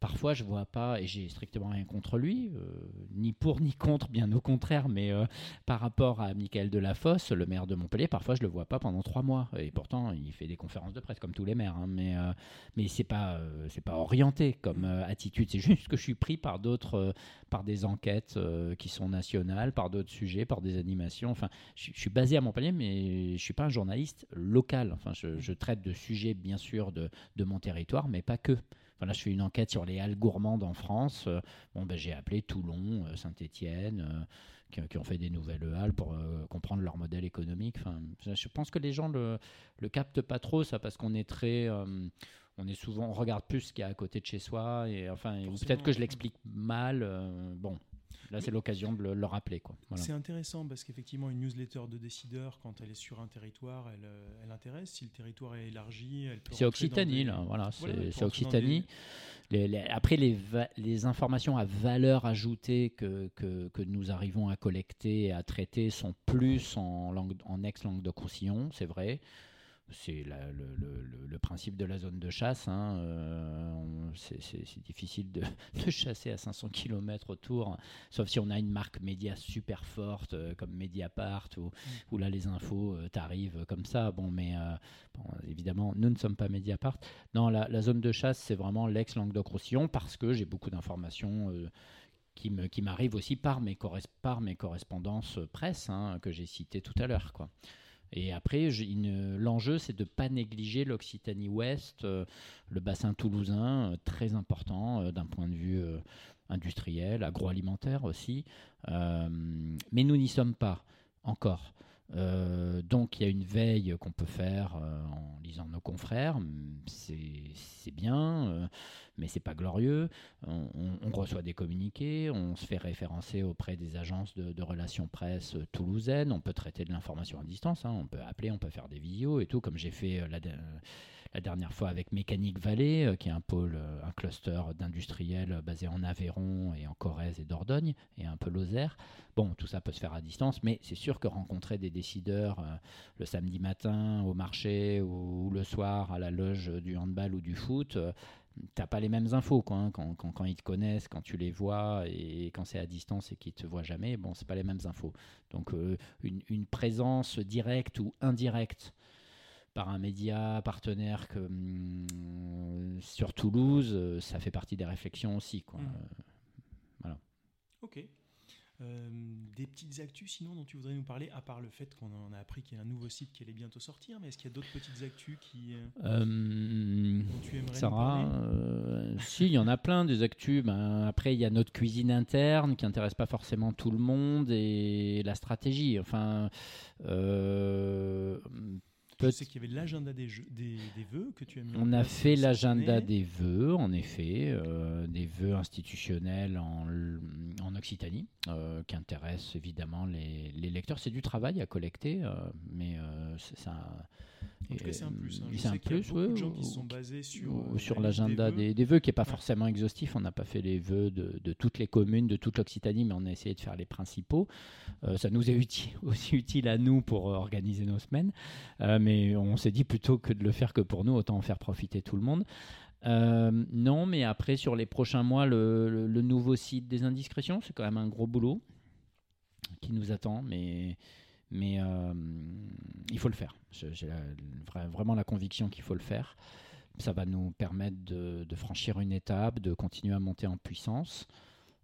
parfois je vois pas, et j'ai strictement rien contre lui, euh, ni pour ni contre, bien au contraire, mais euh, par rapport à Michael Delafosse, le maire de Montpellier, parfois je le vois pas pendant trois mois, et pourtant il fait des conférences de presse comme tous les maires, hein, mais euh, mais c'est pas euh, c'est pas orienté comme attitude, c'est juste que je suis pris par d'autres, par des enquêtes qui sont nationales, par d'autres sujets, par des animations, enfin je suis basé à Montpellier, mais je suis pas un journaliste local, enfin je, je traite de sujets bien sûr de de mon territoire, mais pas que. Enfin, là, je fais une enquête sur les halles gourmandes en France. Euh, bon, ben, j'ai appelé Toulon, euh, Saint-Étienne, euh, qui, qui ont fait des nouvelles halles pour comprendre leur modèle économique. Enfin, je pense que les gens le, le captent pas trop, ça, parce qu'on est très. on est souvent, on regarde plus ce qu'il y a à côté de chez soi, et enfin, peut-être que je l'explique mal. euh, bon, là, c'est l'occasion de le, le rappeler, quoi. Voilà. C'est intéressant parce qu'effectivement, une newsletter de décideurs, quand elle est sur un territoire, elle, euh, elle intéresse. Si le territoire est élargi, elle peut. C'est Occitanie, des- là, voilà, c'est Voilà, Occitanie. des- Les- les- après, les, informations à valeur ajoutée que, que, que nous arrivons à collecter et à traiter sont plus en, langue, en ex-langue de Roussillon, c'est vrai. C'est le, le- le- le principe de la zone de chasse. hein, euh, c'est- difficile de, [LAUGHS] de chasser à 500 km autour, sauf si on a une marque média super forte euh, comme Mediapart où là les infos euh, t'arrivent comme ça. Bon, mais bon, évidemment, nous ne sommes pas Mediapart. Non, la, la zone de chasse, c'est vraiment l'ex-Languedoc-Roussillon parce que j'ai beaucoup d'informations. qui m'arrivent aussi par mes, corres- par mes correspondances presse hein, que j'ai citées tout à l'heure. quoi. Et après, l'enjeu, c'est de ne pas négliger l'Occitanie Ouest, euh, le bassin toulousain, euh, très important euh, d'un point de vue industriel, agroalimentaire aussi. Mais nous n'y sommes pas encore. Euh, donc il y a une veille qu'on peut faire euh, en lisant nos confrères, c'est bien, euh, mais c'est pas glorieux. On, reçoit des communiqués, on se fait référencer auprès des agences de, relations presse toulousaines, on peut traiter de l'information à distance, hein, on peut appeler, on peut faire des vidéos et tout, comme j'ai fait la, la dernière fois avec Mécanique Vallée, euh, qui est un pôle, euh, un cluster d'industriels euh, basé en Aveyron et en Corrèze et Dordogne, et un peu Lozère. Bon, tout ça peut se faire à distance, mais c'est sûr que rencontrer des décideurs le samedi matin au marché ou, le soir à la loge du handball ou du foot, t'as pas les mêmes infos quoi, hein, quand, ils te connaissent, quand tu les vois et quand c'est à distance et qu'ils te voient jamais, bon, c'est pas les mêmes infos. Donc une présence directe ou indirecte par un média partenaire que, hum, sur Toulouse, euh, ça fait partie des réflexions aussi. Quoi. Mhm. Euh, Ok. Euh, des petites actus sinon dont tu voudrais nous parler, à part le fait qu'on en a appris qu'il y a un nouveau site qui allait bientôt sortir, mais est-ce qu'il y a d'autres petites actus qui, euh, dont tu aimerais nous Sarah, parler? euh, si, il y en a plein des actus. Ben, après, il y a notre cuisine interne qui intéresse pas forcément tout le monde et la stratégie. Enfin, Je sais qu'il y avait l'agenda des, jeux- des, des vœux que tu as mis en on a fait l'agenda des vœux, en effet, euh, des vœux institutionnels en, en Occitanie, euh, qui intéressent évidemment les, les lecteurs. C'est du travail à collecter, euh, mais ça. En tout cas, c'est un plus. hein. euh, Je c'est un sais qu'il y a plus, beaucoup de ouais, gens qui ou- se sont basés sur, euh, sur l'agenda des, des vœux qui n'est pas Ouais. forcément exhaustif. On n'a pas fait les vœux de, de toutes les communes, de toute l'Occitanie, mais on a essayé de faire les principaux. Euh, ça nous est utile, [LAUGHS] aussi utile à nous pour organiser nos semaines. Euh, mais on s'est dit plutôt que de le faire que pour nous, autant en faire profiter tout le monde. Non, mais après, sur les prochains mois, le, le- le nouveau site des indiscrétions, c'est quand même un gros boulot qui nous attend, mais, mais euh, il faut le faire. J'ai vraiment la conviction qu'il faut le faire. Ça va nous permettre de, de franchir une étape, de continuer à monter en puissance.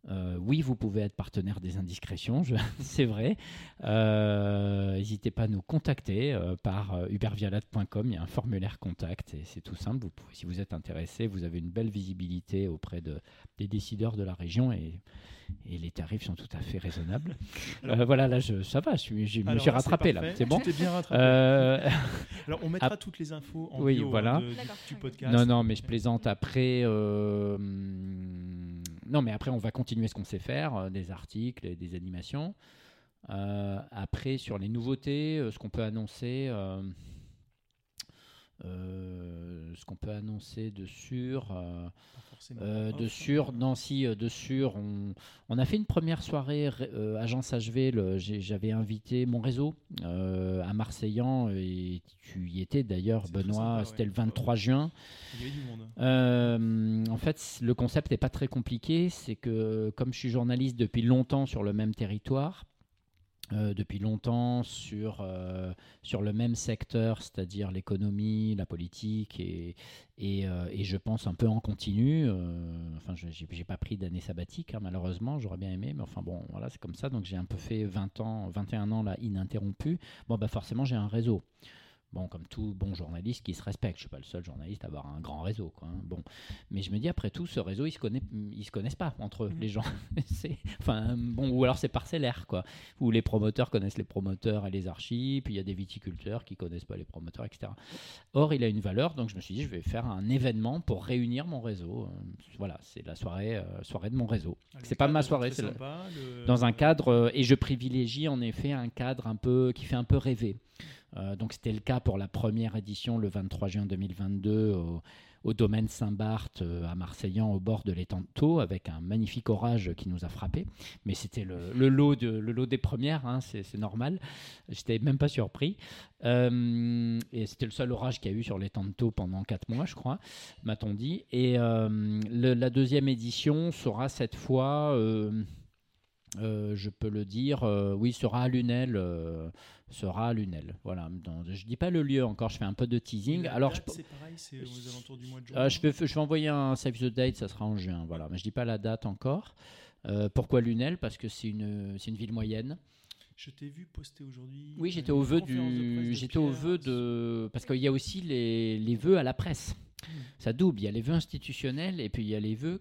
Euh, oui, vous pouvez être partenaire des indiscrétions, je- [LAUGHS] c'est vrai. Euh, N'hésitez pas à nous contacter euh, par ubervialade.com. Il y a un formulaire contact et c'est tout simple. Vous pouvez- si vous êtes intéressé, vous avez une belle visibilité auprès de, des décideurs de la région et, et les tarifs sont tout à fait raisonnables. Alors- Euh, voilà, là, je, ça va, je, me suis rattrapé là. C'est bon bien rattrapé. Euh, [LAUGHS] Alors, on mettra toutes les infos en oui, bio hein, voilà. de- du- podcast. Non, non, mais je plaisante. Après, hum, non, mais après, on va continuer ce qu'on sait faire, euh, des articles, et des animations. Euh, après, sur les nouveautés, euh, ce qu'on peut annoncer, ce qu'on peut annoncer de sûr. euh, euh, de hein. sûr, Nancy, euh, de sûr, on, on a fait une première soirée ré- euh, agence HV. J'avais invité mon réseau euh, à Marseillan et tu y étais d'ailleurs, Benoît. ouais. C'était le 23 juin. Il y avait du monde. Euh, en fait, le concept n'est pas très compliqué. C'est que comme je suis journaliste depuis longtemps sur le même territoire, euh, depuis longtemps sur, euh, sur le même secteur, c'est-à-dire l'économie, la politique, et, et, euh, je pense un peu en continu. enfin, je n'ai pas pris d'année sabbatique, hein, malheureusement, j'aurais bien aimé, mais enfin bon, voilà, c'est comme ça. Donc j'ai un peu fait 20 ans, 21 ans là, ininterrompu. Bon, bah forcément, j'ai un réseau. Bon, comme tout bon journaliste qui se respecte, je suis pas le seul journaliste à avoir un grand réseau, quoi. hein. Bon, mais je me dis après tout, ce réseau, ils se connaissent, ils se connaissent pas entre eux, Mhm. les gens. [LAUGHS] c'est, enfin, bon, ou alors c'est parcellaire, quoi. Où les promoteurs connaissent les promoteurs et les archives, puis il y a des viticulteurs qui connaissent pas les promoteurs, etc. Or, il a une valeur, donc je me suis dit, je vais faire un événement pour réunir mon réseau. Euh, Voilà, c'est la soirée, euh, soirée de mon réseau. Ah, C'est pas ma soirée, c'est le- dans un cadre euh, et je privilégie en effet un cadre un peu qui fait un peu rêver. Euh, donc c'était le cas pour la première édition le 23 juin 2022 au, au domaine Saint-Barth à Marseillan au bord de l'étang de avec un magnifique orage qui nous a frappé. Mais c'était le, lot le lot des premières, hein, c'est normal. J'étais même pas surpris. et c'était le seul orage qu'il y a eu sur l'étang de pendant 4 mois, je crois, m'a-t-on dit. Et la deuxième édition sera cette fois euh, je peux le dire, euh, oui, sera à Lunel. Euh, sera à Lunel. Voilà. je dis pas le lieu encore, je fais un peu de teasing. Alors, c'est pareil, c'est aux alentours du mois de juin. Ah, je, vais, je vais envoyer un save the date, ça sera en juin. Voilà. Mais je dis pas la date encore. pourquoi Lunel? Parce que c'est une, c'est une ville moyenne. Je t'ai vu poster aujourd'hui. Oui, j'étais au vœu du, j'étais au vœu de, parce qu'il y a aussi les, les vœux à la presse. Hmm. Ça double. Il y a les vœux institutionnels et puis il y a les vœux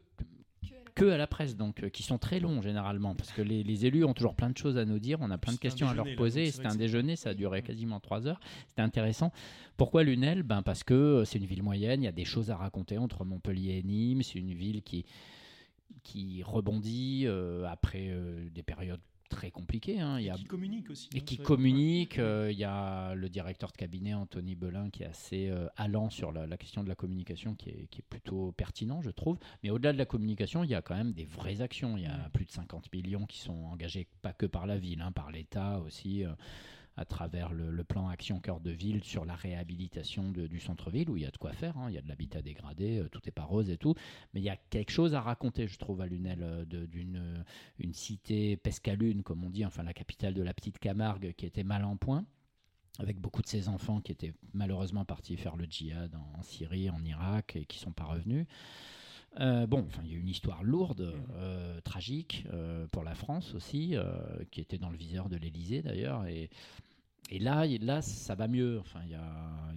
que à la presse, donc euh, qui sont très longs généralement, parce que les, élus ont toujours plein de choses à nous dire, on a plein de questions à leur poser. C'était un déjeuner, ça a duré quasiment trois heures. C'était intéressant. Pourquoi Lunel? Ben parce que euh, c'est une ville moyenne, il y a des choses à raconter entre Montpellier et Nîmes. C'est une ville qui qui rebondit euh, après des périodes très compliqué. Hein. Il y a... Et qui communique aussi. Et hein, qui communique. Euh, il y a le directeur de cabinet, Anthony Belin, qui est assez euh, allant sur la, question de la communication, qui est, qui est, plutôt pertinent, je trouve. Mais au-delà de la communication, il y a quand même des vraies actions. Il y a plus de 50 millions qui sont engagés, pas que par la ville, hein, par l'État aussi. Euh, à travers le, plan Action Cœur de Ville sur la réhabilitation du centre-ville, où il y a de quoi faire. Hein. Il y a de l'habitat dégradé, euh, tout est pas rose et tout. Mais il y a quelque chose à raconter, je trouve, à Lunel, euh, d'une euh, une cité pescalune, comme on dit, enfin la capitale de la petite Camargue, qui était mal en point avec beaucoup de ses enfants qui étaient malheureusement partis faire le djihad en, Syrie, en Irak, et qui sont pas revenus. Bon, enfin, il y a une histoire lourde, mmh. tragique pour la France aussi, qui était dans le viseur de l'Élysée d'ailleurs, et et là, là, ça va mieux. Enfin, il y a,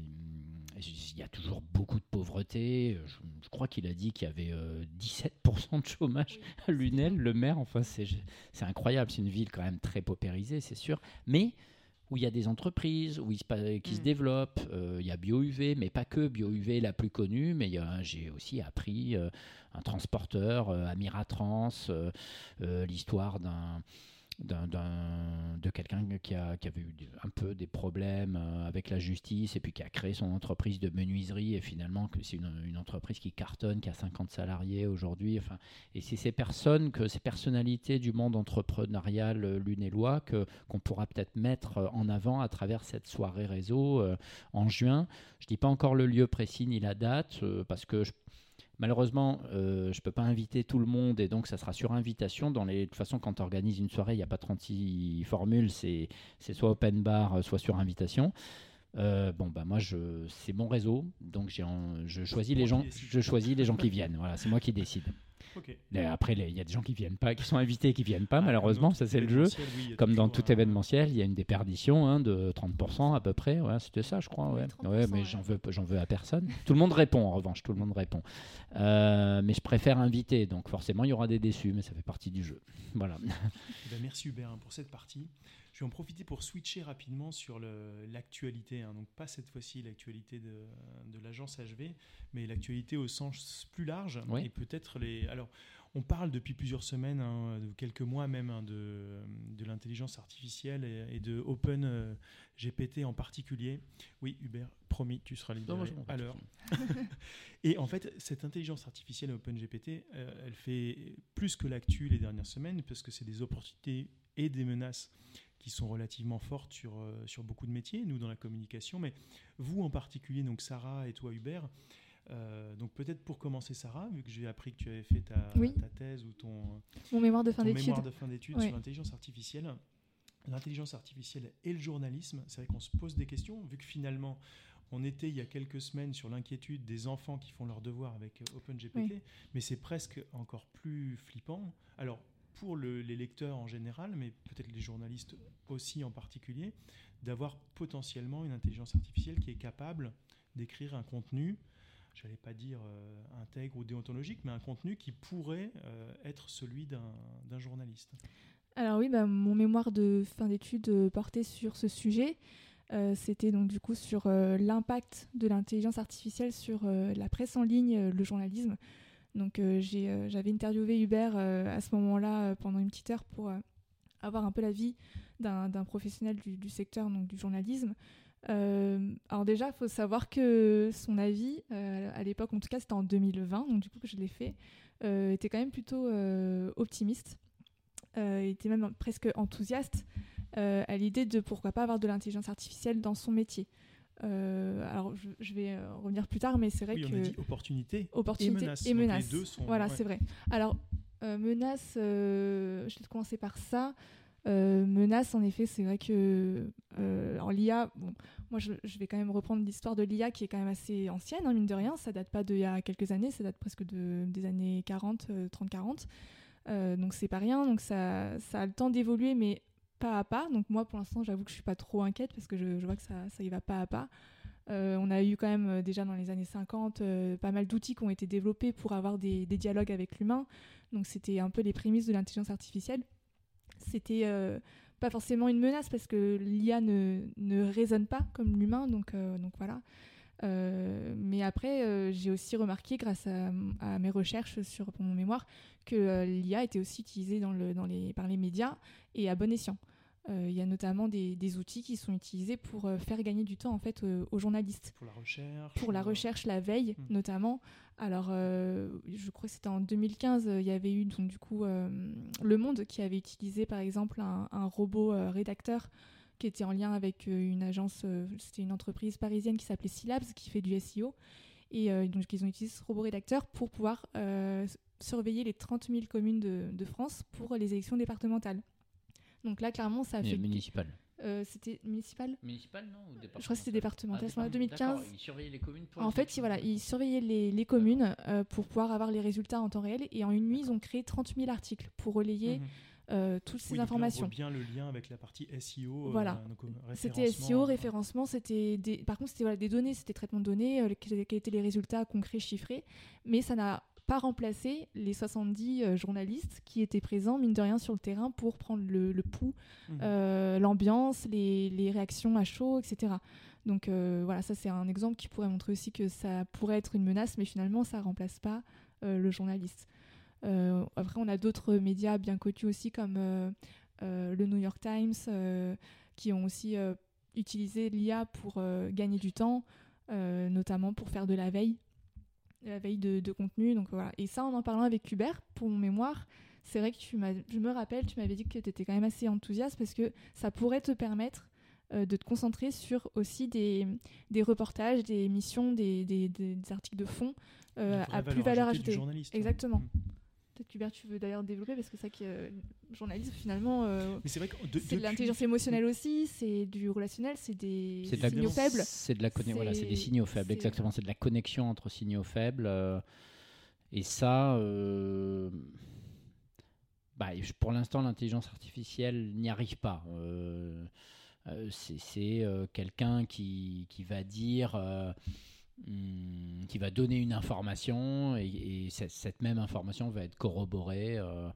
il y a toujours beaucoup de pauvreté. Je, crois qu'il a dit qu'il y avait 17% euh, de chômage à [LAUGHS] Lunel, le maire. Enfin, c'est incroyable. C'est une ville quand même très paupérisée, c'est sûr. Mais où il y a des entreprises où il se, qui se mm. développent. Euh, il y a BioUV, mais pas que. BioUV la plus connue, mais j'ai aussi appris euh, un transporteur, Amiratrans, l'histoire d'un de quelqu'un qui, a, qui avait eu un peu des problèmes euh, avec la justice et puis qui a créé son entreprise de menuiserie et finalement c'est une, entreprise qui cartonne, qui a 50 salariés aujourd'hui. Enfin, et c'est ces personnes, que ces personnalités du monde entrepreneurial euh, lunélois que qu'on pourra peut-être mettre euh, en avant à travers cette soirée réseau en juin. Je dis pas encore le lieu précis ni la date parce que je Malheureusement, euh, je ne peux pas inviter tout le monde et donc ça sera sur invitation. Dans les... De toute façon, quand tu organises une soirée, il n'y a pas 36 formules, c'est soit open bar, soit sur invitation. Euh, bon, bah moi, c'est mon réseau, donc je choisis les gens, je choisis les gens qui viennent. Voilà, c'est moi qui décide. Après, il y a des gens qui viennent pas, qui sont invités, qui viennent pas. Ah, malheureusement, ça c'est le jeu. Comme dans tout événementiel, il y a une déperdition hein, de 30% à peu près. Ouais, C'était ça, je crois. Ouais, mais j'en veux, j'en veux à personne. [LAUGHS] tout le monde répond. En revanche, tout le monde répond. Euh, mais je préfère inviter, donc forcément, il y aura des déçus, mais ça fait partie du jeu. [LAUGHS] Voilà. Eh ben, merci Hubert hein, pour cette partie. Je vais en profiter pour switcher rapidement sur l'actualité. Hein. Donc pas cette fois-ci l'actualité de, de l'agence HV, mais l'actualité au sens plus large. Et peut-être les. Alors, on parle depuis plusieurs semaines, hein, quelques mois même, hein, de, de l'intelligence artificielle et, de Open euh, GPT en particulier. Oui, Hubert, promis, tu seras libéré à l'heure. [LAUGHS] [LAUGHS] et en fait, cette intelligence artificielle Open GPT, euh, elle fait plus que l'actu les dernières semaines, parce que c'est des opportunités et des menaces qui sont relativement fortes sur, euh, sur beaucoup de métiers, nous dans la communication, mais vous en particulier, donc Sarah et toi Hubert, euh, donc peut-être pour commencer Sarah, vu que j'ai appris que tu avais fait ta, ta thèse ou ton, Mon mémoire de fin d'études. sur l'intelligence artificielle. L'intelligence artificielle et le journalisme, c'est vrai qu'on se pose des questions, vu que finalement on était il y a quelques semaines sur l'inquiétude des enfants qui font leurs devoirs avec euh, OpenGPT, mais c'est presque encore plus flippant. Alors pour les lecteurs en général, mais peut-être les journalistes aussi en particulier, d'avoir potentiellement une intelligence artificielle qui est capable d'écrire un contenu, j'allais pas dire euh, intègre ou déontologique, mais un contenu qui pourrait euh, être celui d'un journaliste. Alors oui, bah, mon mémoire de fin d'études euh, portait sur ce sujet. C'était donc du coup sur l'impact de l'intelligence artificielle sur la presse en ligne, le journalisme. Donc euh, euh, j'avais interviewé Hubert euh, à ce moment-là pendant une petite heure pour avoir un peu l'avis d'un professionnel du, secteur, donc du journalisme. Alors déjà, il faut savoir que son avis, à l'époque, en tout cas c'était en 2020, donc du coup que je l'ai fait, était quand même plutôt optimiste. Il était même presque enthousiaste à l'idée de pourquoi pas avoir de l'intelligence artificielle dans son métier. Euh, alors je, je vais euh, revenir plus tard, mais c'est vrai Oui, que on a dit opportunité opportunité et menace. et Donc, menace. Les deux sont. Voilà, ouais. c'est vrai. Alors, euh, menace, je vais commencer par ça. Menace, en effet, c'est vrai que alors l'IA, bon, moi je, je vais quand même reprendre l'histoire de l'IA qui est quand même assez ancienne, hein, mine de rien. Ça date pas d'il y a quelques années, ça date presque de, des années 40, euh, 30-40. Euh, donc c'est pas rien, donc ça, ça a le temps d'évoluer, mais pas à pas. Donc moi pour l'instant, j'avoue que je suis pas trop inquiète parce que je, vois que ça, ça y va pas à pas. Euh, on a eu quand même euh, déjà dans les années 50 euh, pas mal d'outils qui ont été développés pour avoir des, dialogues avec l'humain. Donc c'était un peu les prémices de l'intelligence artificielle. C'était pas forcément une menace parce que l'IA ne, ne raisonne pas comme l'humain. Donc, donc voilà. Euh, mais après, euh, j'ai aussi remarqué, grâce à, à mes recherches sur pour mon mémoire, que euh, l'IA était aussi utilisée dans le, dans les, par les médias et à bon escient. Il y a notamment des, des outils qui sont utilisés pour faire gagner du temps en fait aux journalistes Pour la recherche. pour la recherche la veille Mm. notamment. Alors, je crois que c'était en 2015, euh, il y avait eu donc du coup Le Monde qui avait utilisé par exemple un, un robot rédacteur qui était en lien avec euh, une agence, euh, c'était une entreprise parisienne qui s'appelait Syllabs qui fait du SEO. Et euh, donc ils ont utilisé ce robot rédacteur pour pouvoir euh, surveiller les 30 000 communes de, de France pour les élections départementales. Donc là, clairement, ça a fait. municipal. euh, c'était municipal? Municipal, non ou Je crois que c'était départemental. Ah, à ce moment-là, département. 2015. D'accord, Ils surveillaient les communes pour En les fait, il- voilà, ils surveillaient les, les communes euh, pour pouvoir avoir les résultats en temps réel. Et en une nuit, ils ont créé 30 000 articles pour relayer mhm. Euh, toutes ces Oui, donc là, on informations. voit bien le lien avec la partie SEO. euh, Voilà. euh, C'était. SEO, référencement, c'était des... par contre c'était voilà, des données, c'était traitement de données, euh, quels étaient les résultats concrets chiffrés, mais ça n'a pas remplacé les 70 euh, journalistes qui étaient présents, mine de rien, sur le terrain pour prendre le, le pouls, Mhm. l'ambiance, les, les réactions à chaud, etc. Donc voilà, ça c'est un exemple qui pourrait montrer aussi que ça pourrait être une menace, mais finalement ça remplace pas le journaliste. Euh, après, on a d'autres médias bien connus aussi comme euh, euh, le New York Times qui ont aussi utilisé l'IA pour gagner du temps, notamment pour faire de la veille, de la veille de, de contenu. Donc voilà. Et ça, en en parlant avec Hubert, pour mon mémoire, c'est vrai que tu je me rappelle, tu m'avais dit que tu étais quand même assez enthousiaste parce que ça pourrait te permettre euh, de te concentrer sur aussi des, des reportages, des émissions, des, des- des- des articles de fond euh, à plus valeur ajoutée ouais. Exactement. Mhm. Peut-être qu'Hubert, tu veux d'ailleurs développer parce que c'est ça que euh, journalisme, finalement, euh, Mais c'est vrai que de- c'est de depuis- l'intelligence émotionnelle aussi, c'est du relationnel, c'est des de la signaux faibles. C'est de la conne- voilà, c'est des signaux faibles, exactement. C'est de la connexion entre signaux faibles. euh, et ça, euh, bah, pour l'instant, l'intelligence artificielle n'y arrive pas. Euh, euh, c'est c'est, euh, quelqu'un qui, qui va dire, euh, hum, qui va donner une information et, et cette, même information va être corroborée. euh,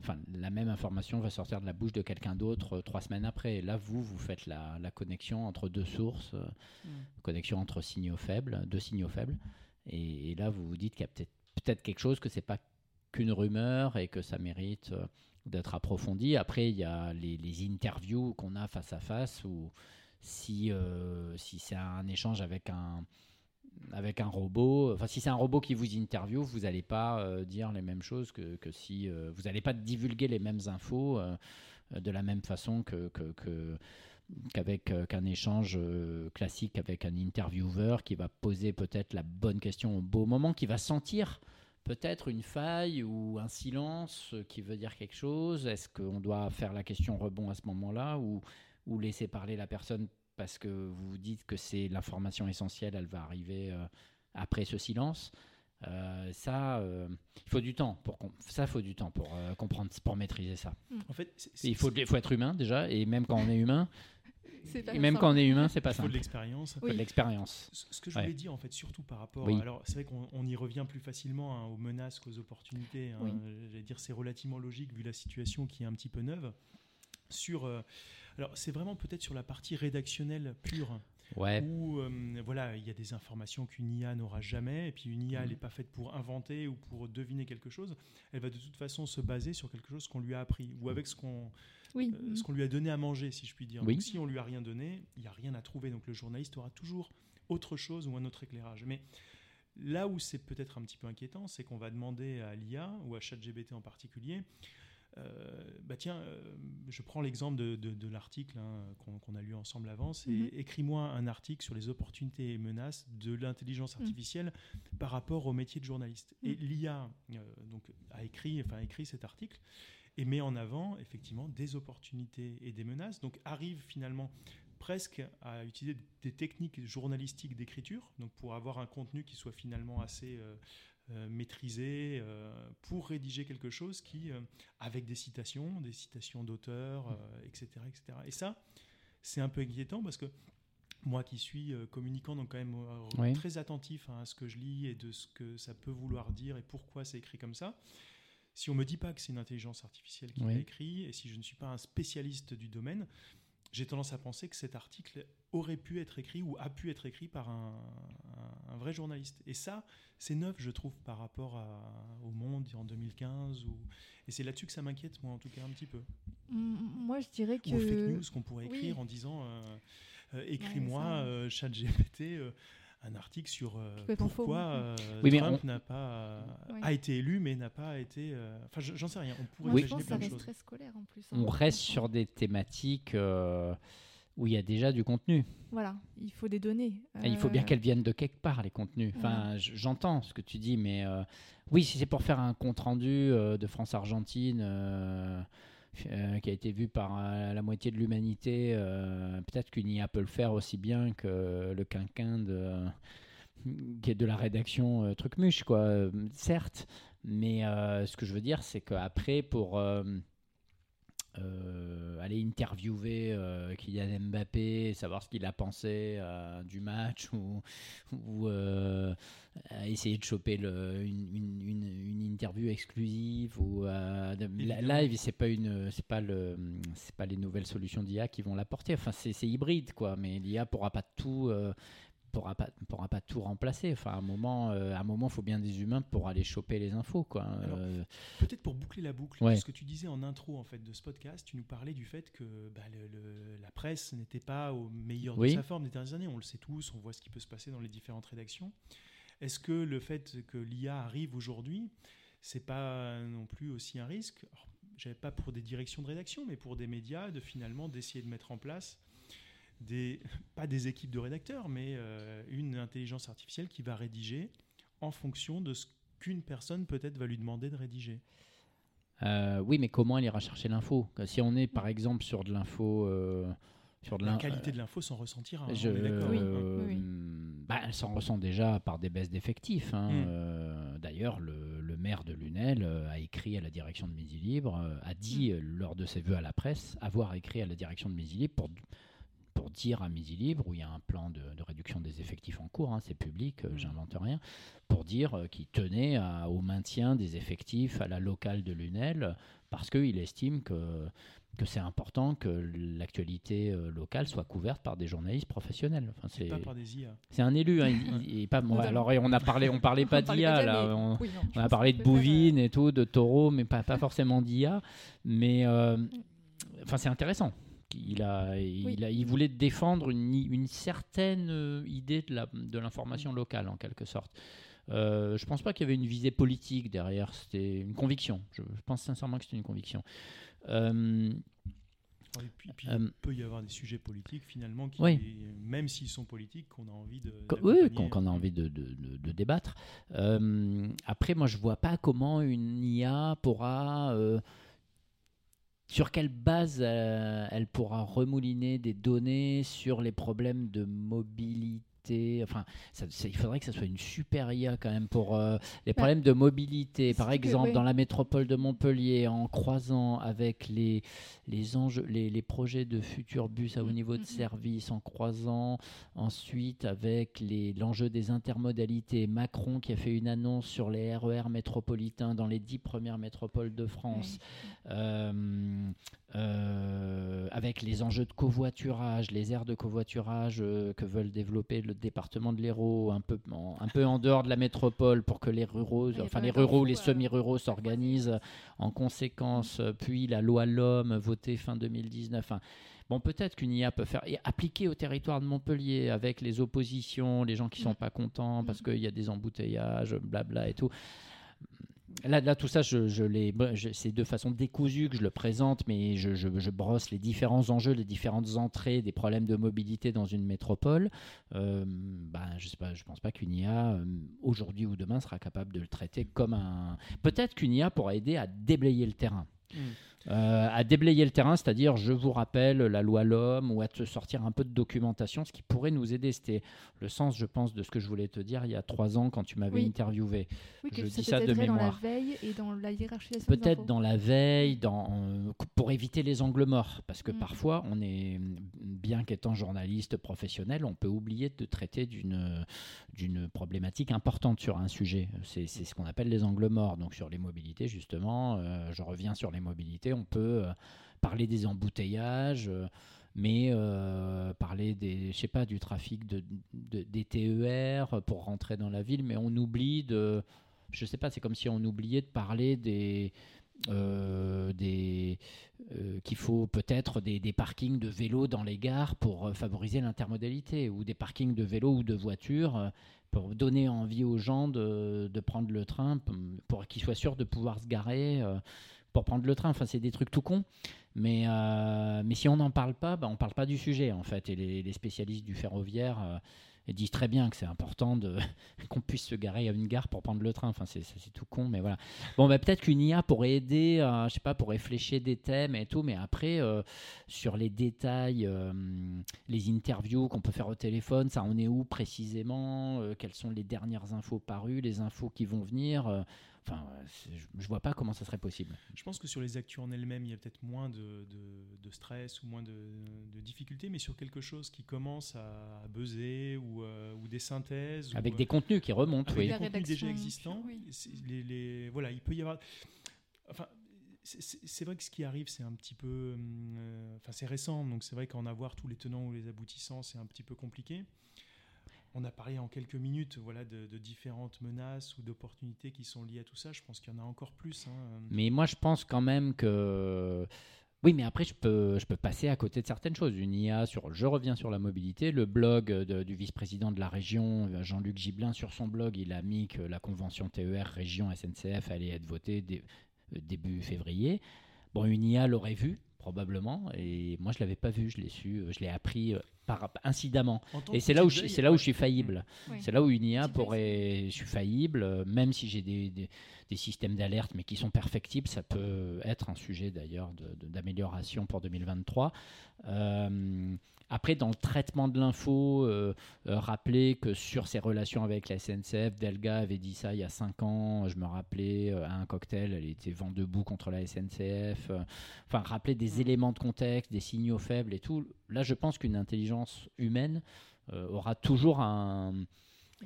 Enfin, la même information va sortir de la bouche de quelqu'un d'autre euh, trois semaines après. Et là, vous, vous faites la, la connexion entre deux sources, euh, Mhm. connexion entre signaux faibles, deux signaux faibles. Et, et là, vous vous dites qu'il y a peut-être quelque chose, que c'est pas qu'une rumeur et que ça mérite euh, d'être approfondi. Après, il y a les, les interviews qu'on a face à face où si, si c'est un échange avec un, avec un robot, enfin si c'est un robot qui vous interviewe, vous n'allez pas euh, dire les mêmes choses que, que si euh, vous n'allez pas divulguer les mêmes infos euh, de la même façon que, qu'avec qu'un échange classique avec un intervieweur qui va poser peut-être la bonne question au beau moment, qui va sentir peut-être une faille ou un silence qui veut dire quelque chose. Est-ce qu'on doit faire la question rebond à ce moment-là ou, ou laisser parler la personne parce que vous vous dites que c'est l'information essentielle, elle va arriver euh, après ce silence Euh, ça, euh, il faut du temps pour ça, faut du temps pour euh, comprendre, pour maîtriser ça. En fait, il faut, il faut être humain déjà, et même quand on est humain, [LAUGHS] C'est pas et même simple. quand on est humain, c'est pas il faut de simple. l'expérience. Il faut de Oui. l'expérience. Ce ce que je Ouais. voulais dire, en fait, surtout par rapport. Oui. Alors, c'est vrai qu'on on y revient plus facilement hein, aux menaces qu'aux opportunités. hein. Oui. J'allais dire, c'est relativement logique vu la situation qui est un petit peu neuve. Sur. Alors, c'est vraiment peut-être sur la partie rédactionnelle pure. Ouais. où euh, voilà, il y a des informations qu'une IA n'aura jamais, et puis une IA, elle n'est pas faite pour inventer ou pour deviner quelque chose. Elle va de toute façon se baser sur quelque chose qu'on lui a appris, ou avec ce qu'on Oui. euh, ce qu'on lui a donné à manger, si je puis dire. Oui. Donc, si on lui a rien donné, il n'y a rien à trouver. Donc le journaliste aura toujours autre chose ou un autre éclairage. Mais là où c'est peut-être un petit peu inquiétant, c'est qu'on va demander à l'IA ou à ChatGPT en particulier. Euh, bah tiens, euh, je prends l'exemple de, de- de l'article hein, qu'on a lu ensemble avant. C'est Mhm. écris-moi un article sur les opportunités et menaces de l'intelligence Mhm. artificielle par rapport au métier de journaliste. Et Mhm. l'IA euh, donc a écrit, enfin a écrit cet article et met en avant effectivement des opportunités et des menaces. Donc arrive finalement presque à utiliser des techniques journalistiques d'écriture, donc pour avoir un contenu qui soit finalement assez euh, euh, maîtrisé, euh, pour rédiger quelque chose qui, euh, avec des citations, des citations d'auteurs, euh, etc., etc. Et ça, c'est un peu inquiétant parce que moi qui suis communicant, donc quand même Oui. très attentif hein, à ce que je lis et de ce que ça peut vouloir dire et pourquoi c'est écrit comme ça, si on me dit pas que c'est une intelligence artificielle qui Oui. l'a écrit et si je ne suis pas un spécialiste du domaine, j'ai tendance à penser que cet article aurait pu être écrit ou a pu être écrit par un, un- un vrai journaliste. Et ça, c'est neuf, je trouve, par rapport à- au monde en 2015. Ou... Et c'est là-dessus que ça m'inquiète, moi, en tout cas, un petit peu. Moi, je dirais que. Ou fake news qu'on pourrait Oui. écrire en disant euh, euh, écris-moi, ça- euh, ChatGPT, euh, un article sur euh, pourquoi oui. euh, Oui, Trump on- n'a pas euh, Oui. a été élu, mais n'a pas été. euh, Enfin, je- j'en sais rien. On pourrait Moi, Oui. je imaginer pense que ça plein de reste choses. très scolaire en plus. hein. On reste sur des thématiques euh, où il y a déjà du contenu. Voilà, il faut des données. Et il faut bien Euh, qu'elles viennent de quelque part, les contenus. Enfin, j- j'entends ce que tu dis, mais euh, oui, si c'est pour faire un compte-rendu euh, de France-Argentine euh, qui a été vu par euh, la moitié de l'humanité, euh, peut-être qu'une IA peut le faire aussi bien que le quinquin de, de la rédaction euh, Trucmuche, quoi. Certes, mais ce que je veux dire, c'est qu'après, pour... euh, aller interviewer euh, Kylian Mbappé, savoir ce qu'il a pensé euh, du match ou, essayer de choper le- une, une- une- une interview exclusive ou live c'est pas une c'est pas le c'est pas les nouvelles solutions d'IA qui vont l'apporter. Enfin c'est hybride quoi. Mais l'IA pourra pas tout pourra pas pourra pas tout remplacer enfin à un moment euh, à un moment faut bien des humains pour aller choper les infos quoi Euh, Peut-être pour boucler la boucle, Ouais. ce que tu disais en intro en fait de ce podcast, tu nous parlais du fait que bah, le- le- la presse n'était pas au meilleur Oui. de sa forme des dernières années. On le sait tous, on voit ce qui peut se passer dans les différentes rédactions. Est-ce que le fait que l'IA arrive aujourd'hui, c'est pas non plus aussi un risque? Alors, J'avais pas pour des directions de rédaction, mais pour des médias, de finalement d'essayer de mettre en place des [LAUGHS] pas des équipes de rédacteurs, mais euh, une intelligence artificielle qui va rédiger en fonction de ce qu'une personne peut-être va lui demander de rédiger. Euh, oui, mais comment elle ira chercher l'info? Si on est par exemple sur de l'info, euh, sur de La qualité de l'info s'en ressentira. hein, je- on est d'accord. Oui, euh, bah, elle s'en ressent déjà par des baisses d'effectifs. hein. Mm. Euh, D'ailleurs, le, le maire de Lunel a écrit à la direction de Midi Libre, a Mm. dit euh, lors de ses vœux à la presse avoir écrit à la direction de Midi Libre pour pour dire à Midi Libre, où il y a un plan de, de réduction des effectifs en cours, hein, c'est public, euh, Mm. j'invente rien, pour dire euh, qu'il tenait à- au maintien des effectifs à la locale de Lunel, parce qu'il estime que, que c'est important que l'actualité euh, locale soit couverte par des journalistes professionnels. Enfin, c'est, Pas par des IA. c'est un élu. hein, il- il- il est pas, bon, Totalement. alors, on a parlé, on parlait [LAUGHS] pas d'IA là. mais- on- oui, non, je on a parlé de faire, bouvines et tout, de taureaux, mais pas, pas forcément d'IA. Mais enfin, c'est intéressant. Il, a, il, Oui. a, il voulait défendre une, une certaine euh, idée de la- de l'information locale, en quelque sorte. Euh, je pense pas qu'il y avait une visée politique derrière, c'était une conviction. Je, je pense sincèrement que c'était une conviction. Euh, Et puis, puis, Euh, il peut y avoir des sujets politiques finalement, qui, Oui. même s'ils sont politiques, qu'on a envie de. Oui, qu'on qu'on a envie de, de- de- de débattre. Euh, après, moi, je vois pas comment une IA pourra, euh, sur quelle base euh, elle pourra remouliner des données sur les problèmes de mobilité. Enfin, ça- il faudrait que ça soit une super IA quand même pour euh, les Bah, problèmes de mobilité. Par que, exemple, dans la métropole de Montpellier, en croisant avec les, les, enjeux, les, les projets de futurs bus à haut niveau de mm. service, en croisant ensuite avec l'enjeu des intermodalités. Macron qui a fait une annonce sur les RER métropolitains dans les dix premières métropoles de France. Euh, euh, avec les enjeux de covoiturage, les aires de covoiturage euh, que veulent développer le département de l'Hérault, un peu, en, un peu en dehors de la métropole pour que les ruraux, enfin les ruraux, les semi-ruraux s'organisent en conséquence, euh, puis la loi L'Homme votée fin 2019. Enfin, Bon, peut-être qu'une IA peut faire et appliquer au territoire de Montpellier avec les oppositions, les gens qui sont Mm. pas contents parce Mm. qu'il y a des embouteillages, blabla et tout. Là, tout ça, c'est de façon décousue que je le présente, mais je, brosse les différents enjeux, les différentes entrées des problèmes de mobilité dans une métropole. Ben, je sais pas, je pense pas qu'une IA euh, aujourd'hui ou demain sera capable de le traiter comme un. Peut-être qu'une IA pourra aider à déblayer le terrain. Mm. Euh, à déblayer le terrain, c'est-à-dire, je vous rappelle, la loi L'Homme, ou à te sortir un peu de documentation, ce qui pourrait nous aider. C'était le sens, je pense, de ce que je voulais te dire il y a trois ans quand tu m'avais Oui. interviewé. Oui, Je que dis ça ça de peut-être dans la mémoire. veille et dans la hiérarchisation. des Peut-être dans la veille, dans, euh, pour éviter les angles morts, parce que Mm. parfois, on est, bien qu'étant journaliste professionnel, on peut oublier de traiter d'une d'une problématique importante sur un sujet. C'est c'est ce qu'on appelle les angles morts. Donc sur les mobilités, justement, euh, je reviens sur les mobilités, on peut euh, parler des embouteillages. euh, mais euh, parler des, je sais pas, du trafic de, de- des TER pour rentrer dans la ville, mais on oublie de, je sais pas, c'est comme si on oubliait de parler des, des qu'il faut peut-être des, parkings de vélos dans les gares pour favoriser l'intermodalité ou des parkings de vélos ou de voitures pour donner envie aux gens de, de prendre le train p- pour qu'ils soient sûrs de pouvoir se garer pour prendre le train. Enfin, c'est des trucs tout cons. Mais, euh, mais si on n'en parle pas, bah, on parle pas du sujet en fait. Et les, spécialistes du ferroviaire euh, disent très bien que c'est important [LAUGHS] qu'on puisse se garer à une gare pour prendre le train. Enfin, c'est tout con, mais voilà. Bon, bah, peut-être qu'une IA pourrait aider, euh, je sais pas, pour réfléchir des thèmes et tout, mais après, euh, sur les détails, les interviews qu'on peut faire au téléphone, ça en est où précisément Quelles sont les dernières infos parues, les infos qui vont venir Enfin, euh, je, vois pas comment ça serait possible. Je pense que sur les actus en elles-mêmes, il y a peut-être moins de, de- de stress ou moins de, de difficultés, mais sur quelque chose qui commence à, à buzzer ou, euh, ou des synthèses. Avec ou, des contenus qui remontent, avec oui. des contenus déjà existants. oui. c'est- les- les- voilà, il peut y avoir. Enfin, c'est- vrai que ce qui arrive, c'est un petit peu. euh, Enfin, c'est récent, donc c'est vrai qu'en avoir tous les tenants ou les aboutissants, c'est un petit peu compliqué. On a parlé en quelques minutes voilà, de, différentes menaces ou d'opportunités qui sont liées à tout ça. Je pense qu'il y en a encore plus. hein. Mais moi, je pense quand même que. Oui, mais après, je peux, je peux passer à côté de certaines choses. Une IA sur. Je reviens sur la mobilité. Le blog du vice-président de la région, Jean-Luc Gibelin, sur son blog, il a mis que la convention TER région SNCF allait être votée euh, début février. Bon, une IA l'aurait vu, probablement. Et moi, je l'avais pas vu. Je l'ai su. euh, Je l'ai appris euh, par, incidemment. Et c'est là, où c'est là où je suis faillible. Oui. C'est là où une IA pourrait. Je suis faillible, euh, même si j'ai des, des- des systèmes d'alerte, mais qui sont perfectibles. Ça peut être un sujet d'ailleurs de- de- d'amélioration pour 2023. Euh, après, dans le traitement de l'info, euh, euh, rappeler que sur ses relations avec la SNCF, Delga avait dit ça il y a 5 ans. Je me rappelais euh, à un cocktail, elle était vent debout contre la SNCF. euh, Enfin, rappeler des Mm. éléments de contexte, des signaux faibles et tout. Là, je pense qu'une intelligence humaine euh, aura toujours un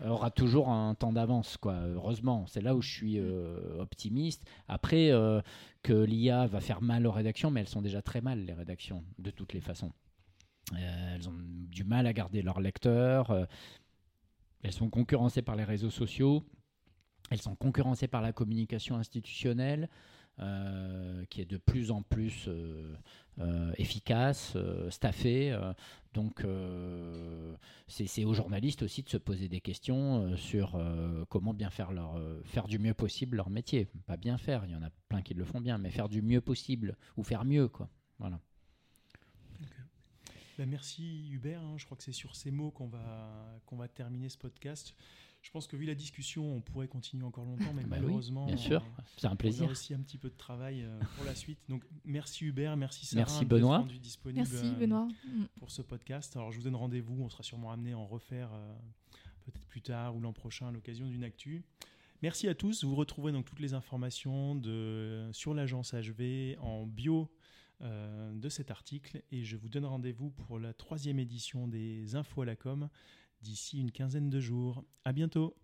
aura toujours un temps d'avance heureusement c'est là où je suis euh, optimiste. Après euh, que l'IA va faire mal aux rédactions mais elles sont déjà très mal les rédactions de toutes les façons. Elles ont du mal à garder leurs lecteurs elles sont concurrencées par les réseaux sociaux elles sont concurrencées par la communication institutionnelle qui est de plus en plus euh, euh, efficace, euh, euh, donc, euh, c'est aux journalistes aussi de se poser des questions euh, sur euh, comment bien faire, leur, euh, faire du mieux possible leur métier. Pas bien faire, il y en a plein qui le font bien, mais faire du mieux possible ou faire mieux. Quoi. Voilà. Ben, merci Hubert, hein. je crois que c'est sur ces mots qu'on va, qu'on va terminer ce podcast. Je pense que vu la discussion, on pourrait continuer encore longtemps, mais Bah oui, malheureusement, Bien sûr, c'est un on a plaisir. aussi un petit peu de travail euh, pour la suite. Donc merci Hubert, merci Sarah. Merci de vous Benoît. être rendu disponible, Merci euh, Benoît. Mm. pour ce podcast. Alors je vous donne rendez-vous, on sera sûrement amené à en refaire euh, peut-être plus tard ou l'an prochain à l'occasion d'une actu. Merci à tous. Vous retrouverez donc toutes les informations de, sur l'agence HV en bio euh, de cet article et je vous donne rendez-vous pour la troisième édition des infos à la com d'ici une quinzaine de jours. À bientôt.